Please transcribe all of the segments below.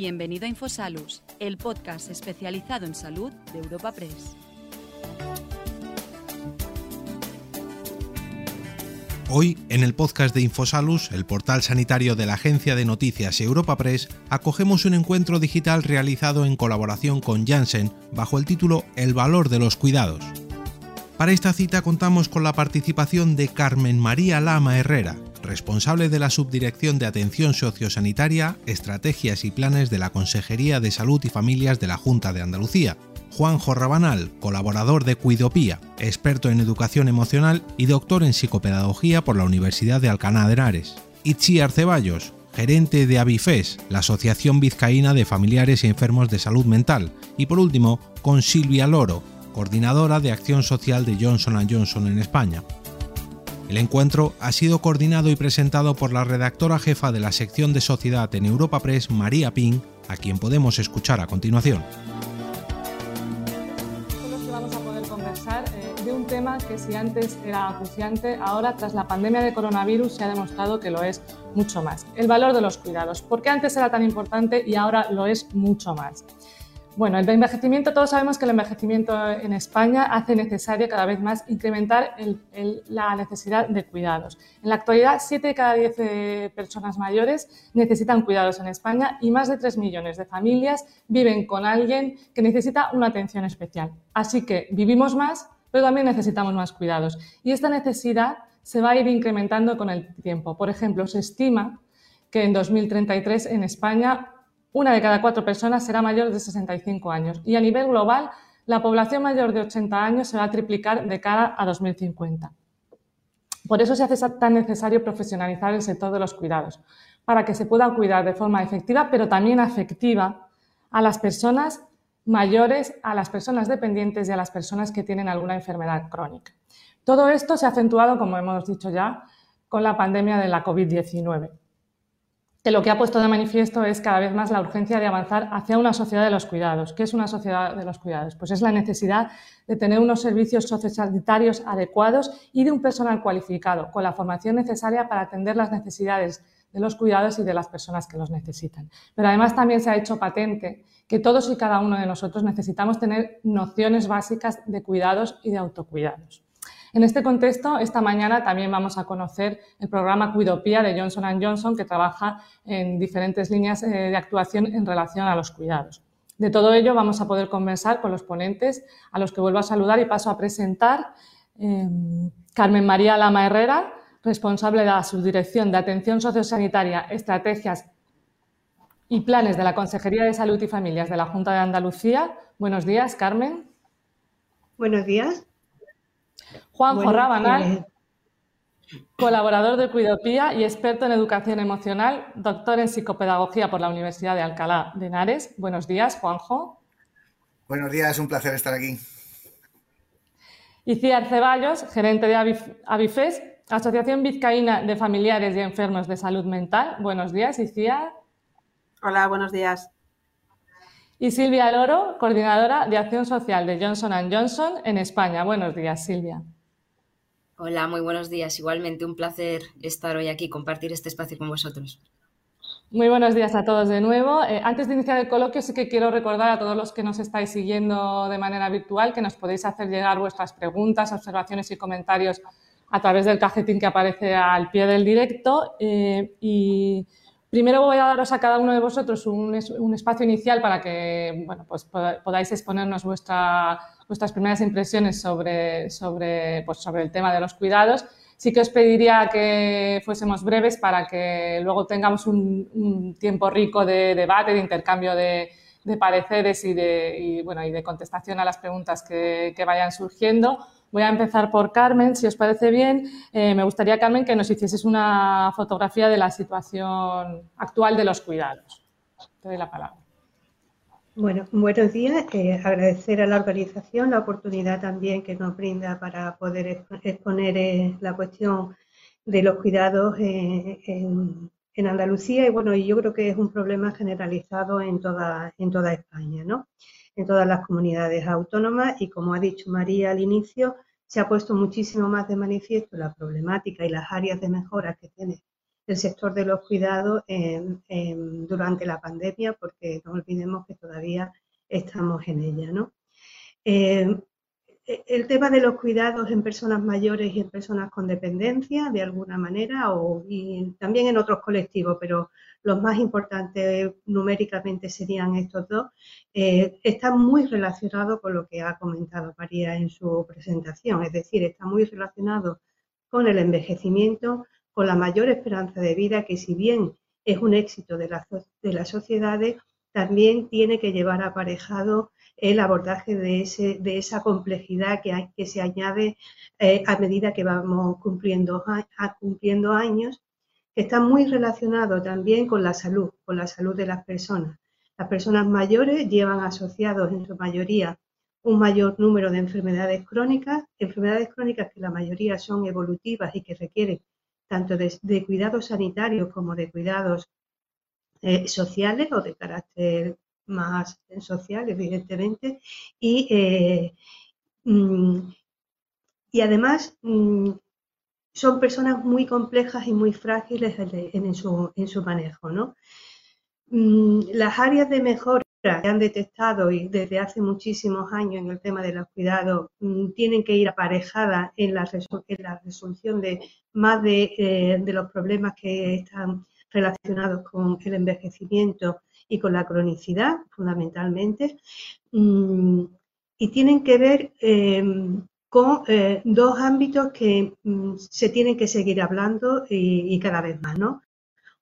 Bienvenido a Infosalus, el podcast especializado en salud de Europa Press. Hoy, en el podcast de Infosalus, el portal sanitario de la agencia de noticias Europa Press, acogemos un encuentro digital realizado en colaboración con Janssen bajo el título El valor de los cuidados. Para esta cita contamos con la participación de Carmen María Lama Herrera, responsable de la Subdirección de Atención Sociosanitaria, Estrategias y Planes de la Consejería de Salud y Familias de la Junta de Andalucía, Juanjo Rabanal, colaborador de Cuidopía, experto en educación emocional y doctor en psicopedagogía por la Universidad de Alcalá de Henares, Itziar Ceballos, gerente de Avifes, la Asociación Vizcaína de Familiares y Enfermos de Salud Mental, y por último, con Silvia Loro, coordinadora de Acción Social de Johnson Johnson en España. El encuentro ha sido coordinado y presentado por la redactora jefa de la sección de Sociedad en Europa Press, María Ping, a quien podemos escuchar a continuación. vamos a poder conversar eh, de un tema que si antes era acuciante, ahora tras la pandemia de coronavirus se ha demostrado que lo es mucho más. El valor de los cuidados. ¿Por qué antes era tan importante y ahora lo es mucho más? Bueno, el envejecimiento, todos sabemos que el envejecimiento en España hace necesario cada vez más incrementar la necesidad de cuidados. En la actualidad, 7 de cada 10 eh, personas mayores necesitan cuidados en España y más de 3 millones de familias viven con alguien que necesita una atención especial. Así que vivimos más, pero también necesitamos más cuidados. Y esta necesidad se va a ir incrementando con el tiempo. Por ejemplo, se estima que en 2033 en España una de cada cuatro personas será mayor de 65 años y a nivel global la población mayor de 80 años se va a triplicar de cara a 2050. Por eso se hace tan necesario profesionalizar el sector de los cuidados, para que se pueda cuidar de forma efectiva, pero también afectiva a las personas mayores, a las personas dependientes y a las personas que tienen alguna enfermedad crónica. Todo esto se ha acentuado, como hemos dicho ya, con la pandemia de la COVID-19 lo que ha puesto de manifiesto es cada vez más la urgencia de avanzar hacia una sociedad de los cuidados. ¿Qué es una sociedad de los cuidados? Pues es la necesidad de tener unos servicios sociosanitarios adecuados y de un personal cualificado, con la formación necesaria para atender las necesidades de los cuidados y de las personas que los necesitan. Pero además también se ha hecho patente que todos y cada uno de nosotros necesitamos tener nociones básicas de cuidados y de autocuidados. En este contexto, esta mañana también vamos a conocer el programa Cuidopía de Johnson Johnson, que trabaja en diferentes líneas eh, de actuación en relación a los cuidados. De todo ello vamos a poder conversar con los ponentes, a los que vuelvo a saludar y paso a presentar. Em, Carmen María Lama Herrera, responsable de la Subdirección de Atención Sociosanitaria, Estrategias y Planes de la Consejería de Salud y Familias de la Junta de Andalucía. Buenos días, Carmen. Buenos días. Juanjo Rabanal, colaborador de Cuidopía y experto en educación emocional, doctor en psicopedagogía por la Universidad de Alcalá de Henares. Buenos días, Juanjo. Buenos días, un placer estar aquí. Y Ciar Ceballos, gerente de Avifes, Asociación Vizcaína de Familiares y Enfermos de Salud Mental. Buenos días, Iciar. Hola, buenos días y Silvia Loro, coordinadora de Acción Social de Johnson Johnson en España. Buenos días, Silvia. Hola, muy buenos días. Igualmente, un placer estar hoy aquí, compartir este espacio con vosotros. Muy buenos días a todos de nuevo. Eh, antes de iniciar el coloquio, sí que quiero recordar a todos los que nos estáis siguiendo de manera virtual que nos podéis hacer llegar vuestras preguntas, observaciones y comentarios a través del cajetín que aparece al pie del directo. Eh, y Primero voy a daros a cada uno de vosotros un, espacio inicial para que bueno, pues podáis exponernos vuestras primeras impresiones sobre, sobre, pues sobre el tema de los cuidados. Sí que os pediría que fuésemos breves para que luego tengamos un, tiempo rico de debate, de intercambio de, pareceres y de, bueno, y de contestación a las preguntas que, que vayan surgiendo. Voy a empezar por Carmen, si os parece bien. Eh, me gustaría, Carmen, que nos hicieses una fotografía de la situación actual de los cuidados. Te doy la palabra. Bueno, buenos días. Eh, agradecer a la organización la oportunidad también que nos brinda para poder exponer eh, la cuestión de los cuidados en, Andalucía. Y bueno, yo creo que es un problema generalizado en en toda España, ¿no? En todas las comunidades autónomas y como ha dicho María al inicio, se ha puesto muchísimo más de manifiesto la problemática y las áreas de mejora que tiene del sector de los cuidados durante la pandemia, porque no olvidemos que todavía estamos en ella. ¿no? Eh, el tema de los cuidados en personas mayores y en personas con dependencia, de alguna manera, o, y también en otros colectivos, pero los más importantes numéricamente serían estos dos, eh, está muy relacionado con lo que ha comentado María en su presentación, es decir, está muy relacionado con el envejecimiento, con la mayor esperanza de vida, que si bien es un éxito de, de las sociedades, también tiene que llevar aparejado el abordaje de, ese, de esa complejidad que, hay, que se añade eh, a medida que vamos cumpliendo, cumpliendo años, que está muy relacionado también con la salud, con la salud de las personas. Las personas mayores llevan asociados en su mayoría un mayor número de enfermedades crónicas, enfermedades crónicas que la mayoría son evolutivas y que requieren tanto de, cuidados sanitarios como de cuidados eh, sociales o de carácter más social, evidentemente, y, eh, mm, y además mm, son personas muy complejas y muy frágiles en, su, en su, manejo. ¿no? Mm, las áreas de mejora que han detectado y desde hace muchísimos años en el tema de los cuidados tienen que ir aparejadas en la, en la resolución de más de, eh, de los problemas que están relacionados con el envejecimiento y con la cronicidad, fundamentalmente, mm, y tienen que ver eh, con eh, dos ámbitos que mm, se tienen que seguir hablando y, cada vez más, ¿no?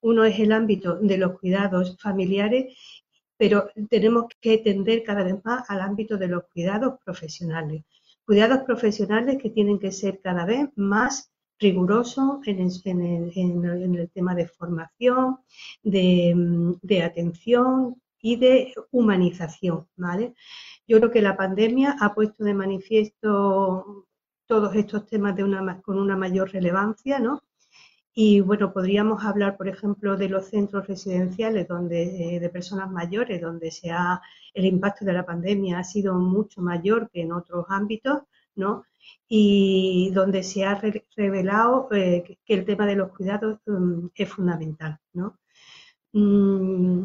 Uno es el ámbito de los cuidados familiares, pero tenemos que tender cada vez más al ámbito de los cuidados profesionales. Cuidados profesionales que tienen que ser cada vez más riguroso en el, tema de formación, de, atención y de humanización, ¿vale? Yo creo que la pandemia ha puesto de manifiesto todos estos temas de una, con una mayor relevancia, ¿no? Y bueno, podríamos hablar, por ejemplo, de los centros residenciales donde, eh, de personas mayores, donde el impacto de la pandemia ha sido mucho mayor que en otros ámbitos, ¿no? y donde se ha revelado eh, que el tema de los cuidados mm, es fundamental, ¿no? Mm,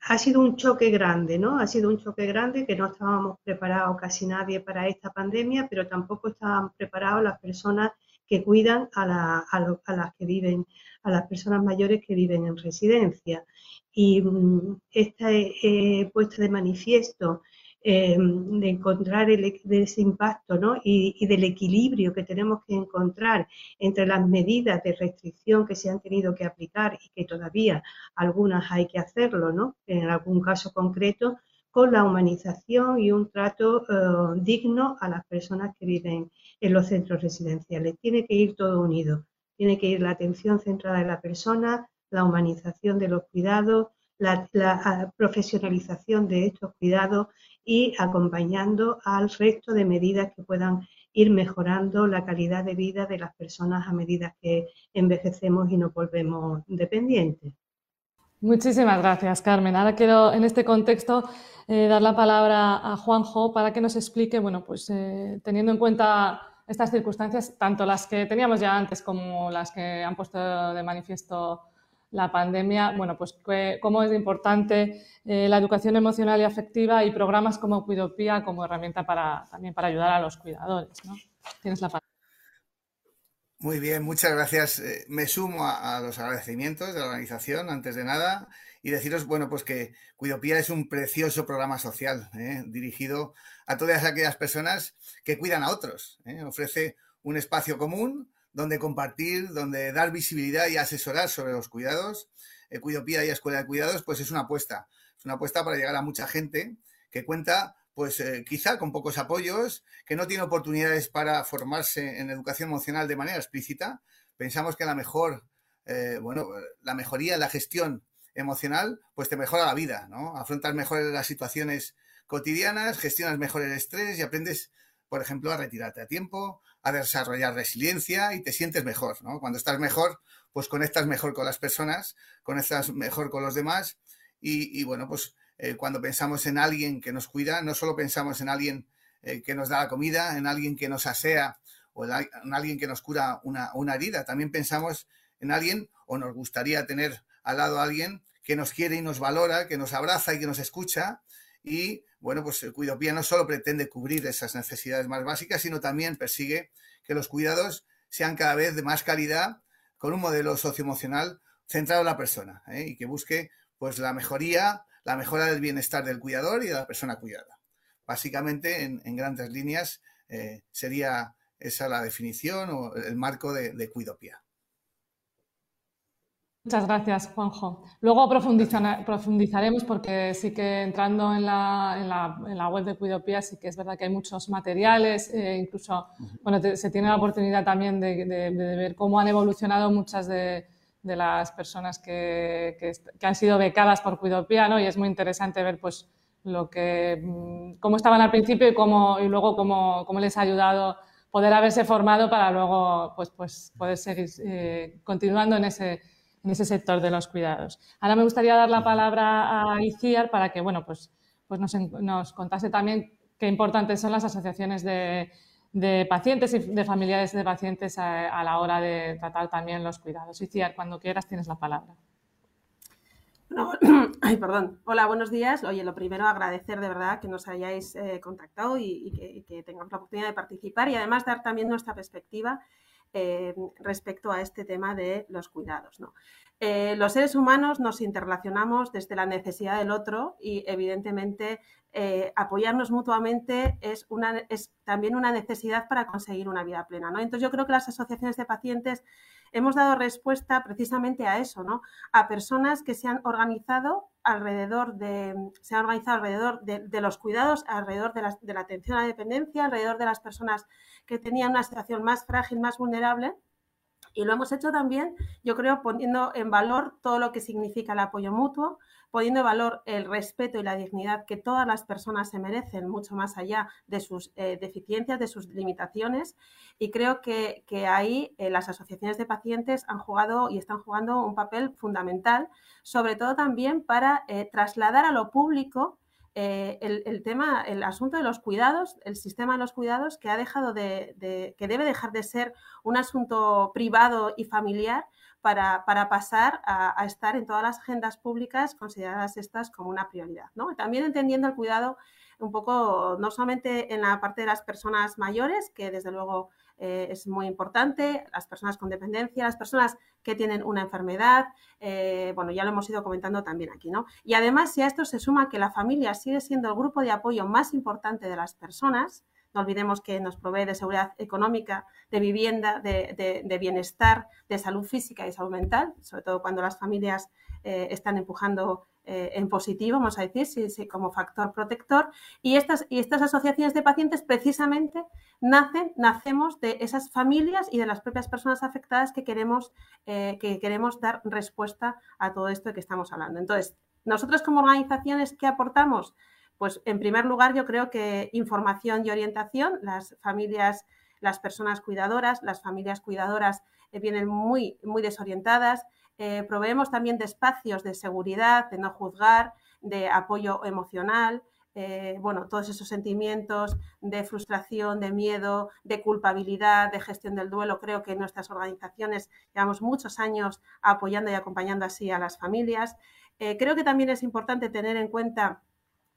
ha sido un choque grande, ¿no? Ha sido un choque grande que no estábamos preparados casi nadie para esta pandemia, pero tampoco estaban preparados las personas que cuidan a, las que viven, a las personas mayores que viven en residencia. Y mm, esta he puesto de manifiesto Em, de encontrar el, de ese impacto ¿no? y, del equilibrio que tenemos que encontrar entre las medidas de restricción que se han tenido que aplicar y que todavía algunas hay que hacerlo, ¿no? en algún caso concreto, con la humanización y un trato eh, digno a las personas que viven en los centros residenciales. Tiene que ir todo unido, tiene que ir la atención centrada en la persona, la humanización de los cuidados, la profesionalización de estos cuidados y acompañando al resto de medidas que puedan ir mejorando la calidad de vida de las personas a medida que envejecemos y nos volvemos dependientes. Muchísimas gracias, Carmen. Ahora quiero, en este contexto, eh, dar la palabra a Juanjo para que nos explique, bueno, pues eh, teniendo en cuenta estas circunstancias, tanto las que teníamos ya antes como las que han puesto de manifiesto la pandemia, bueno, pues cómo es importante eh, la educación emocional y afectiva y programas como Cuidopía como herramienta para también para ayudar a los cuidadores. ¿no? Tienes la palabra. Muy bien, muchas gracias. Eh, me sumo a, los agradecimientos de la organización, antes de nada, y deciros, bueno, pues que Cuidopía es un precioso programa social ¿eh? dirigido a todas aquellas personas que cuidan a otros. Ofrece un espacio común donde compartir, donde dar visibilidad y asesorar sobre los cuidados. Eh, Cuidopía y Escuela de Cuidados, pues es una apuesta. Es una apuesta para llegar a mucha gente que cuenta, pues eh, quizá con pocos apoyos, que no tiene oportunidades para formarse en educación emocional de manera explícita. Pensamos que la mejor, eh, bueno, la mejoría la gestión emocional, pues te mejora la vida, ¿no? Afrontas mejor las situaciones cotidianas, gestionas mejor el estrés y aprendes, por ejemplo, a retirarte a tiempo, a desarrollar resiliencia y te sientes mejor, ¿no? Cuando estás mejor, pues conectas mejor con las personas, conectas mejor con los demás y, bueno, pues eh, cuando pensamos en alguien que nos cuida, no solo pensamos en alguien eh, que nos da la comida, en alguien que nos asea o en alguien que nos cura una, una herida, también pensamos en alguien o nos gustaría tener al lado a alguien que nos quiere y nos valora, que nos abraza y que nos escucha. Y bueno, pues el Cuidopía no solo pretende cubrir esas necesidades más básicas, sino también persigue que los cuidados sean cada vez de más calidad con un modelo socioemocional centrado en la persona ¿eh? y que busque pues la mejoría, la mejora del bienestar del cuidador y de la persona cuidada. Básicamente, en, grandes líneas, eh, sería esa la definición o el marco de, de Cuidopía. Muchas gracias, Juanjo. Luego profundizaremos porque sí que entrando en la, web de Cuidopía sí que es verdad que hay muchos materiales, eh, incluso bueno, se tiene la oportunidad también de, ver cómo han evolucionado muchas de, las personas que, han sido becadas por Cuidopía, ¿no? Y es muy interesante ver pues lo que, mm, cómo estaban al principio y, cómo, y luego cómo, cómo les ha ayudado poder haberse formado para luego pues, pues poder seguir eh, continuando en ese en ese sector de los cuidados. Ahora me gustaría dar la palabra a Iciar para que bueno, pues, pues nos, contase también qué importantes son las asociaciones de, pacientes y de familiares de pacientes a, la hora de tratar también los cuidados. Iciar, cuando quieras tienes la palabra. ay, perdón. Hola, buenos días. Oye, lo primero agradecer de verdad que nos hayáis eh, contactado y, que, que, tengamos la oportunidad de participar y además dar también nuestra perspectiva eh, respecto a este tema de los cuidados. Eh, los seres humanos nos interrelacionamos desde la necesidad del otro y evidentemente eh, apoyarnos mutuamente es, también una necesidad para conseguir una vida plena. ¿no? Entonces yo creo que las asociaciones de pacientes hemos dado respuesta precisamente a eso, ¿no? A personas que se han organizado alrededor de, se han organizado alrededor de, los cuidados, alrededor de la, de la atención a la dependencia, alrededor de las personas que tenían una situación más frágil, más vulnerable. Y lo hemos hecho también, yo creo, poniendo en valor todo lo que significa el apoyo mutuo, poniendo en valor el respeto y la dignidad que todas las personas se merecen, mucho más allá de sus eh, deficiencias, de sus limitaciones. Y creo que, ahí eh, las asociaciones de pacientes han jugado y están jugando un papel fundamental, sobre todo también para eh, trasladar a lo público el, tema, el asunto de los cuidados, el sistema de los cuidados que ha dejado de, que debe dejar de ser un asunto privado y familiar para, pasar a, estar en todas las agendas públicas consideradas estas como una prioridad. ¿no? También entendiendo el cuidado un poco, no solamente en la parte de las personas mayores, que desde luego eh, es muy importante, las personas con dependencia, las personas que tienen una enfermedad, eh, bueno, ya lo hemos ido comentando también aquí, ¿no? Y además, si a esto se suma que la familia sigue siendo el grupo de apoyo más importante de las personas, no olvidemos que nos provee de seguridad económica, de vivienda, de, bienestar, de salud física y salud mental, sobre todo cuando las familias eh, están empujando eh, en positivo, vamos a decir, como factor protector. Y estas, asociaciones de pacientes precisamente nacen, nacemos de esas familias y de las propias personas afectadas que queremos, eh, que queremos dar respuesta a todo esto de que estamos hablando. Entonces, nosotros como organizaciones, ¿qué aportamos? Pues en primer lugar, yo creo que información y orientación, las familias, las personas cuidadoras, las familias cuidadoras eh, vienen muy desorientadas. Eh, proveemos también de espacios de seguridad, de no juzgar, de apoyo emocional. Eh, bueno, todos esos sentimientos de frustración, de miedo, de culpabilidad, de gestión del duelo. Creo que nuestras organizaciones llevamos muchos años apoyando y acompañando así a las familias. creo que también es importante tener en cuenta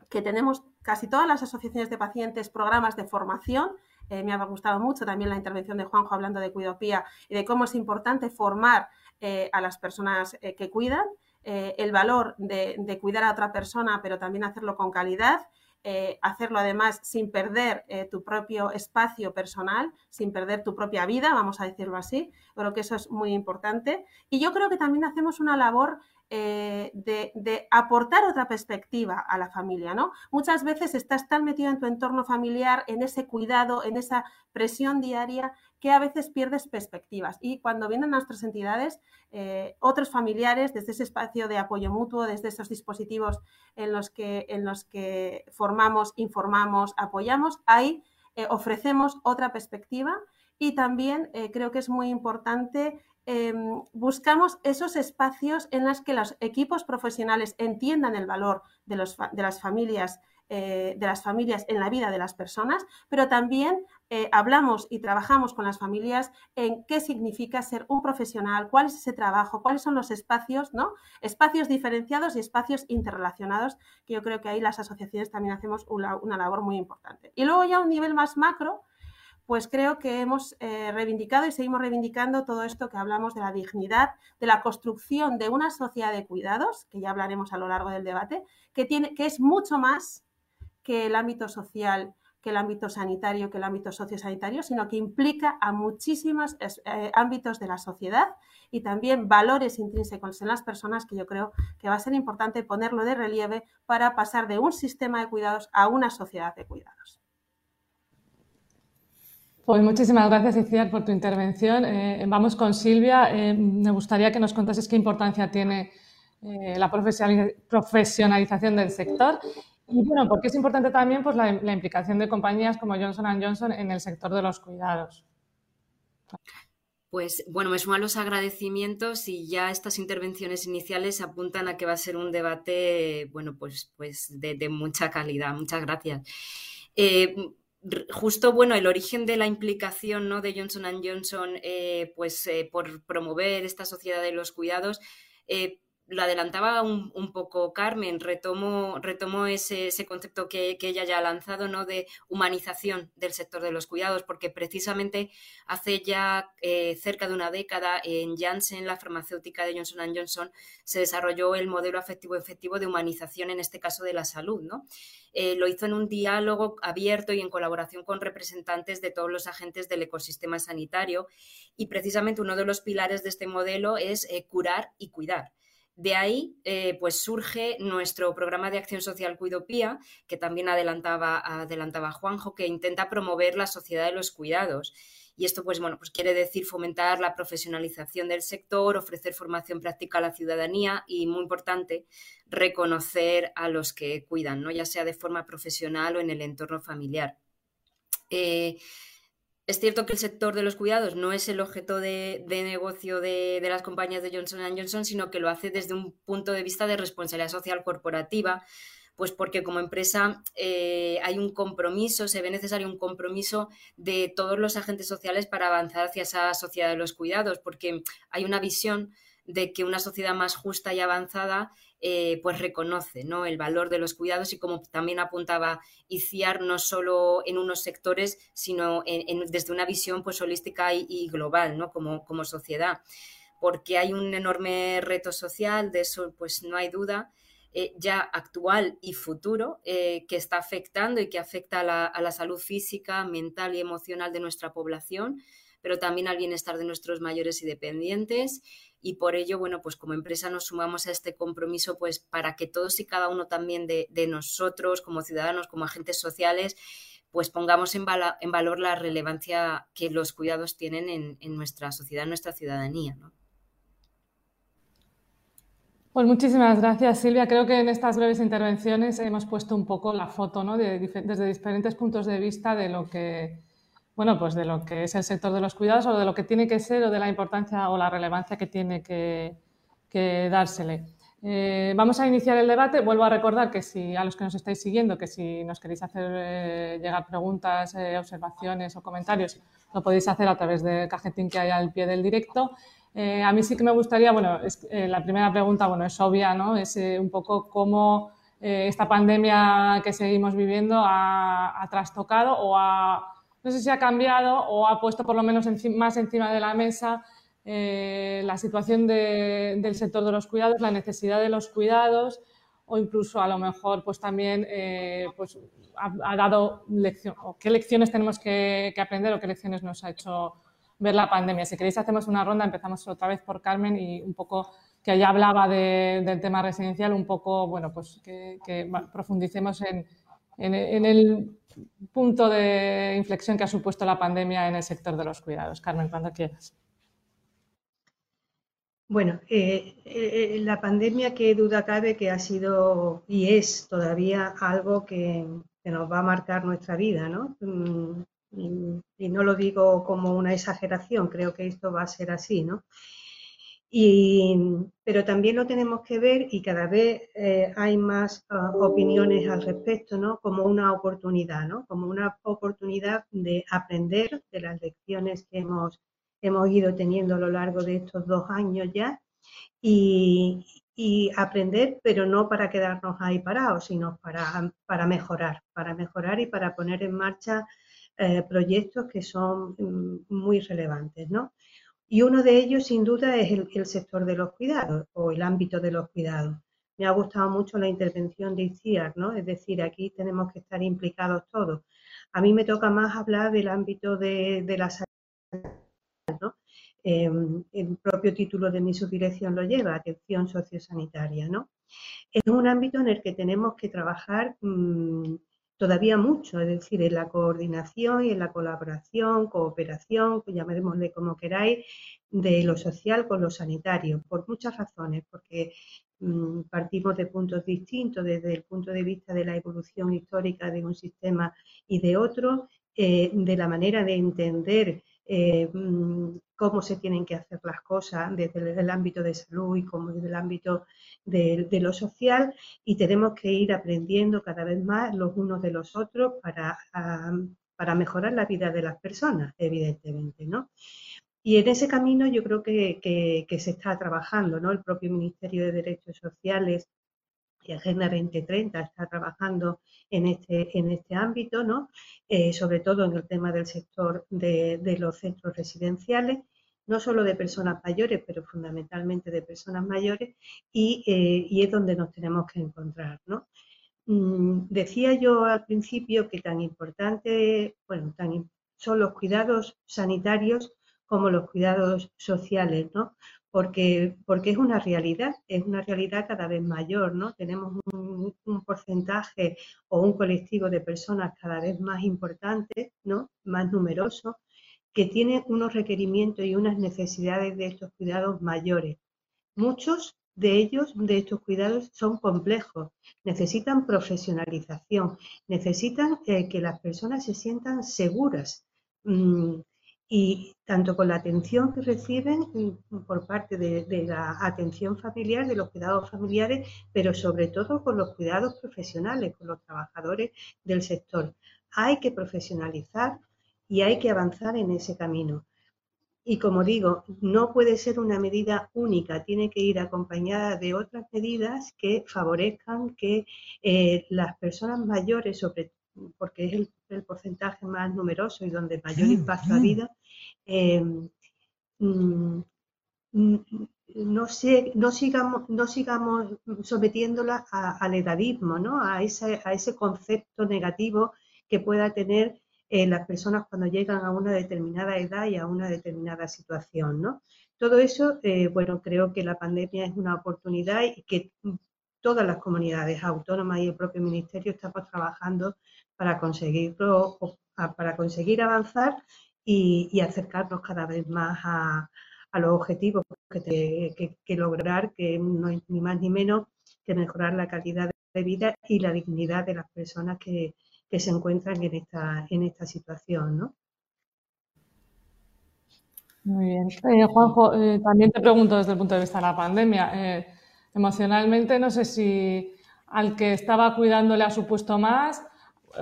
que tenemos casi todas las asociaciones de pacientes programas de formación. Eh, me ha gustado mucho también la intervención de Juanjo hablando de cuidopía y de cómo es importante formar eh, a las personas eh, que cuidan, el valor de, cuidar a otra persona, pero también hacerlo con calidad. hacerlo además sin perder tu propio espacio personal, sin perder tu propia vida, vamos a decirlo así. Creo que eso es muy importante. Y yo creo que también hacemos una labor eh, de, aportar otra perspectiva a la familia, ¿no? Muchas veces estás tan metido en tu entorno familiar, en ese cuidado, en esa presión diaria, que a veces pierdes perspectivas. Y cuando vienen nuestras entidades, eh, otros familiares, desde ese espacio de apoyo mutuo, desde esos dispositivos en los que, en los que formamos, informamos, apoyamos, ahí eh, ofrecemos otra perspectiva y también creo que es muy importante Em, buscamos esos espacios en los que los equipos profesionales entiendan el valor de, las familias. Eh, de las familias en la vida de las personas, pero también eh, hablamos y trabajamos con las familias en qué significa ser un profesional, cuál es ese trabajo, cuáles son los espacios, ¿no? Espacios diferenciados y espacios interrelacionados, que yo creo que ahí las asociaciones también hacemos una, labor muy importante. Y luego ya a un nivel más macro, pues creo que hemos eh, reivindicado y seguimos reivindicando todo esto que hablamos de la dignidad, de la construcción de una sociedad de cuidados, que ya hablaremos a lo largo del debate, que, tiene, que es mucho más que el ámbito social que el ámbito sanitario, que el ámbito sociosanitario, sino que implica a muchísimos eh, ámbitos de la sociedad y también valores intrínsecos en las personas que yo creo que va a ser importante ponerlo de relieve para pasar de un sistema de cuidados a una sociedad de cuidados. Pues muchísimas gracias, Iciar, por tu intervención. Eh, vamos con Silvia. Eh, me gustaría que nos contases qué importancia tiene la profesionalización del sector y bueno, porque es importante también pues, la, implicación de compañías como Johnson Johnson en el sector de los cuidados. Pues bueno, me suman los agradecimientos y ya estas intervenciones iniciales apuntan a que va a ser un debate, bueno, pues, pues de, mucha calidad. Muchas gracias. Eh, justo, bueno, el origen de la implicación ¿no? de Johnson Johnson, eh, pues eh, por promover esta sociedad de los cuidados, lo adelantaba un, poco Carmen, retomo, ese, concepto que, ella ya ha lanzado, ¿no? De humanización del sector de los cuidados, porque precisamente hace ya eh, cerca de una década en Janssen, la farmacéutica de Johnson Johnson, se desarrolló el modelo afectivo efectivo de humanización, en este caso de la salud, ¿no? Eh, lo hizo en un diálogo abierto y en colaboración con representantes de todos los agentes del ecosistema sanitario y precisamente uno de los pilares de este modelo es eh, curar y cuidar. De ahí, eh, pues surge nuestro programa de acción social Cuidopía, que también adelantaba, adelantaba Juanjo, que intenta promover la sociedad de los cuidados. Y esto, pues bueno, pues quiere decir fomentar la profesionalización del sector, ofrecer formación práctica a la ciudadanía y, muy importante, reconocer a los que cuidan, ¿no? ya sea de forma profesional o en el entorno familiar. Eh, es cierto que el sector de los cuidados no es el objeto de, negocio de, las compañías de Johnson Johnson, sino que lo hace desde un punto de vista de responsabilidad social corporativa, pues porque como empresa eh, hay un compromiso, se ve necesario un compromiso de todos los agentes sociales para avanzar hacia esa sociedad de los cuidados, porque hay una visión de que una sociedad más justa y avanzada eh, pues reconoce ¿no? el valor de los cuidados y como también apuntaba ICIAR, no solo en unos sectores, sino desde una visión pues holística y, global ¿no? como, como, sociedad. Porque hay un enorme reto social, de eso pues no hay duda, eh, ya actual y futuro, eh, que está afectando y que afecta a la salud física, mental y emocional de nuestra población, pero también al bienestar de nuestros mayores y dependientes y por ello, bueno, pues como empresa nos sumamos a este compromiso pues para que todos y cada uno también de, nosotros como ciudadanos, como agentes sociales, pues pongamos en, valor la relevancia que los cuidados tienen en, nuestra sociedad, en nuestra ciudadanía. Pues muchísimas gracias, Silvia. Creo que en estas breves intervenciones hemos puesto un poco la foto ¿no? de, desde diferentes puntos de vista de lo que bueno, pues de lo que es el sector de los cuidados o de lo que tiene que ser o de la importancia o la relevancia que tiene que, dársele. Eh, vamos a iniciar el debate. Vuelvo a recordar que si a los que nos estáis siguiendo, que si nos queréis hacer eh, llegar preguntas, eh, observaciones o comentarios, lo podéis hacer a través del cajetín que hay al pie del directo. a mí sí que me gustaría, bueno, la primera pregunta, bueno, es obvia, ¿no? Es un poco cómo esta pandemia que seguimos viviendo ha trastocado o ha no sé si ha cambiado o ha puesto por lo menos más encima de la mesa eh, la situación del sector de los cuidados, la necesidad de los cuidados o incluso a lo mejor pues también eh, pues, ha, dado lección o qué lecciones tenemos que, aprender o qué lecciones nos ha hecho ver la pandemia. Si queréis hacemos una ronda, empezamos otra vez por Carmen y un poco que ya hablaba del tema residencial, un poco, bueno, pues que, profundicemos en, en, el punto de inflexión que ha supuesto la pandemia en el sector de los cuidados. Carmen, cuando quieras. Bueno, eh, eh, la pandemia, que duda cabe que ha sido y es todavía algo que, nos va a marcar nuestra vida, ¿no? Mm, y, no lo digo como una exageración, creo que esto va a ser así, ¿no? Pero también lo tenemos que ver y cada vez eh, hay más ah, opiniones al respecto, ¿no? Como una oportunidad, ¿no? Como una oportunidad de aprender de las lecciones que hemos, hemos ido teniendo a lo largo de estos dos años ya y, aprender, pero no para quedarnos ahí parados, sino para, para mejorar, para mejorar y para poner en marcha eh, proyectos que son mm, muy relevantes, ¿no? Y uno de ellos, sin duda, es el, sector de los cuidados o el ámbito de los cuidados. Me ha gustado mucho la intervención de Iciar, ¿no? Es decir, aquí tenemos que estar implicados todos. A mí me toca más hablar del ámbito de, la salud, ¿no? Em, el propio título de mi subdirección lo lleva, atención sociosanitaria, ¿no? Es un ámbito en el que tenemos que trabajar mm, todavía mucho, es decir, en la coordinación y en la colaboración, cooperación, pues llamémosle como queráis, de lo social con lo sanitario, por muchas razones, porque mm, partimos de puntos distintos desde el punto de vista de la evolución histórica de un sistema y de otro, eh, de la manera de entender eh, mm, cómo se tienen que hacer las cosas desde el, ámbito de salud y como desde el ámbito de, lo social y tenemos que ir aprendiendo cada vez más los unos de los otros para, para mejorar la vida de las personas, evidentemente, ¿no? Y en ese camino yo creo que, que, se está trabajando, ¿no? El propio Ministerio de Derechos Sociales y Agenda 2030 está trabajando en este, en este ámbito, ¿no? Eh, sobre todo en el tema del sector de, los centros residenciales, no solo de personas mayores, pero fundamentalmente de personas mayores, y, eh, y es donde nos tenemos que encontrar, ¿no? Mm, decía yo al principio que tan importante, bueno, tan, son los cuidados sanitarios como los cuidados sociales, ¿no? Porque, porque es una realidad, es una realidad cada vez mayor, ¿no? Tenemos un, porcentaje o un colectivo de personas cada vez más importante, ¿no? Más numeroso, que tiene unos requerimientos y unas necesidades de estos cuidados mayores. Muchos de ellos, de estos cuidados, son complejos, necesitan profesionalización, necesitan eh, que las personas se sientan seguras. Mm, y tanto con la atención que reciben por parte de, la atención familiar, de los cuidados familiares, pero sobre todo con los cuidados profesionales, con los trabajadores del sector. Hay que profesionalizar y hay que avanzar en ese camino. Y como digo, no puede ser una medida única, tiene que ir acompañada de otras medidas que favorezcan que eh, las personas mayores, sobre porque es el, porcentaje más numeroso y donde mayor impacto ha habido, em, mm, mm, no, no, sigamos, no sigamos sometiéndola al edadismo, ¿no? a, ese, a ese concepto negativo que pueda tener eh, las personas cuando llegan a una determinada edad y a una determinada situación. ¿no? Todo eso, eh, bueno, creo que la pandemia es una oportunidad y que todas las comunidades autónomas y el propio ministerio estamos trabajando para conseguirlo, para conseguir avanzar y, acercarnos cada vez más a, los objetivos que, lograr, que no es ni más ni menos que mejorar la calidad de vida y la dignidad de las personas que, se encuentran en esta, en esta situación, ¿no? Muy bien. Eh, Juanjo, eh, también te pregunto desde el punto de vista de la pandemia. Eh, emocionalmente, no sé si al que estaba cuidando le ha supuesto más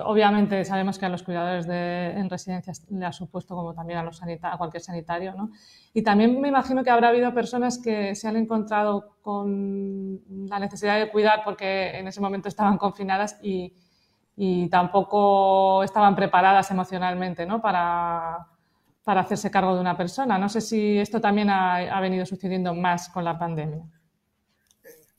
obviamente sabemos que a los cuidadores en residencias le ha supuesto como también a, los a cualquier sanitario, ¿no? Y también me imagino que habrá habido personas que se han encontrado con la necesidad de cuidar porque en ese momento estaban confinadas y, tampoco estaban preparadas emocionalmente, ¿no? Para, hacerse cargo de una persona. No sé si esto también ha venido sucediendo más con la pandemia.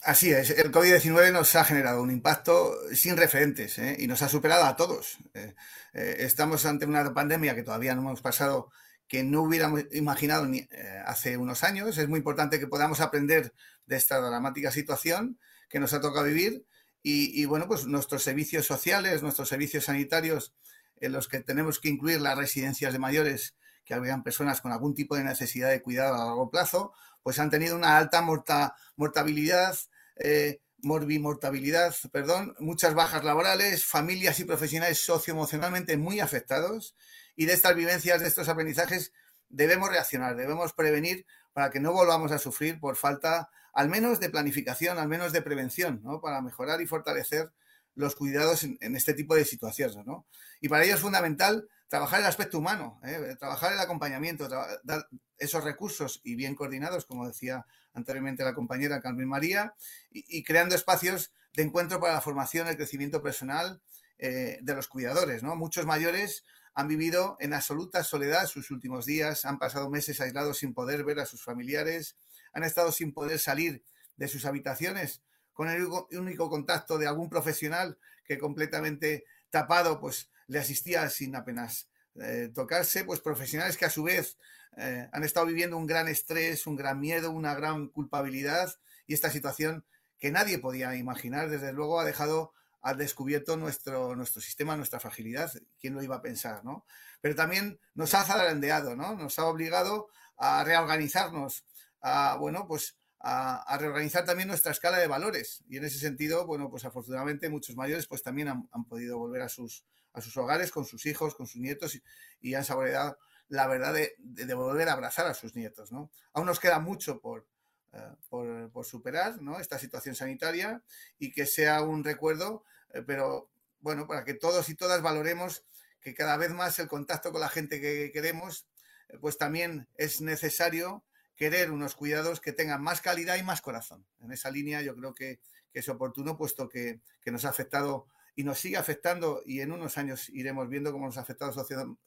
Así es, el COVID-19 nos ha generado un impacto sin referentes ¿eh? y nos ha superado a todos. Eh, eh, estamos ante una pandemia que todavía no hemos pasado, que no hubiéramos imaginado ni, hace unos años. Es muy importante que podamos aprender de esta dramática situación que nos ha tocado vivir y, bueno, pues nuestros servicios sociales, nuestros servicios sanitarios, en los que tenemos que incluir las residencias de mayores que habían personas con algún tipo de necesidad de cuidado a largo plazo, pues han tenido una alta morta, mortabilidad, eh, morbimortabilidad, perdón, muchas bajas laborales, familias y profesionales socioemocionalmente muy afectados y de estas vivencias, de estos aprendizajes, debemos reaccionar, debemos prevenir para que no volvamos a sufrir por falta al menos de planificación, al menos de prevención, ¿no? Para mejorar y fortalecer los cuidados en, este tipo de situaciones, ¿no? Y para ello es fundamental trabajar el aspecto humano, ¿eh? trabajar el acompañamiento, dar esos recursos y bien coordinados, como decía anteriormente la compañera Carmen María, y, creando espacios de encuentro para la formación, el crecimiento personal eh, de los cuidadores, ¿no? Muchos mayores han vivido en absoluta soledad sus últimos días, han pasado meses aislados sin poder ver a sus familiares, han estado sin poder salir de sus habitaciones con el único contacto de algún profesional que completamente tapado pues le asistía sin apenas eh, tocarse, pues profesionales que a su vez eh, han estado viviendo un gran estrés, un gran miedo, una gran culpabilidad y esta situación que nadie podía imaginar, desde luego ha dejado al descubierto nuestro, nuestro sistema, nuestra fragilidad. ¿Quién lo iba a pensar? ¿no? Pero también nos ha zarandeado, ¿no? Nos ha obligado a reorganizarnos, a, bueno, pues a, reorganizar también nuestra escala de valores. Y en ese sentido, bueno, pues afortunadamente muchos mayores pues también han, podido volver a sus, a sus hogares con sus hijos, con sus nietos y, han saboreado la verdad de, volver a abrazar a sus nietos, ¿no? Aún nos queda mucho por, eh, por, superar esta situación sanitaria y que sea un recuerdo, eh, pero bueno, para que todos y todas valoremos que cada vez más el contacto con la gente que queremos, eh, pues también es necesario querer unos cuidados que tengan más calidad y más corazón. En esa línea yo creo que, es oportuno, puesto que nos ha afectado y nos sigue afectando y en unos años iremos viendo cómo nos ha afectado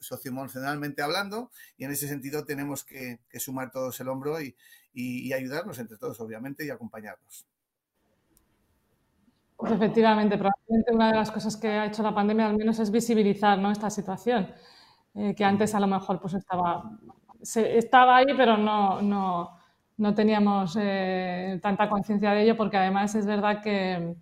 socioemocionalmente hablando y en ese sentido tenemos que, sumar todos el hombro y, ayudarnos entre todos, obviamente, y acompañarnos. Pues efectivamente, probablemente una de las cosas que ha hecho la pandemia al menos es visibilizar ¿no? esta situación, eh, que antes a lo mejor pues estaba, estaba ahí, pero no, no, teníamos eh, tanta conciencia de ello, porque además es verdad que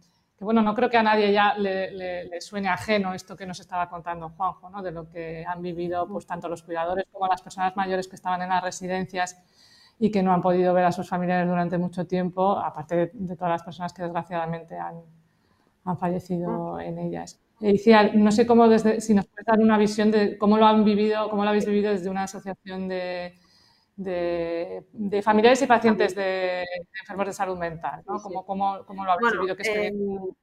bueno, no creo que a nadie ya le, suene ajeno esto que nos estaba contando Juanjo, ¿no? de lo que han vivido pues, tanto los cuidadores como las personas mayores que estaban en las residencias y que no han podido ver a sus familiares durante mucho tiempo, aparte de, todas las personas que desgraciadamente han, fallecido en ellas. Decía, no sé cómo desde, si nos puedes dar una visión de cómo lo han vivido, cómo lo habéis vivido desde una asociación de, de, familiares y pacientes de, enfermos de salud mental, ¿no? ¿Cómo, lo habéis vivido? Em,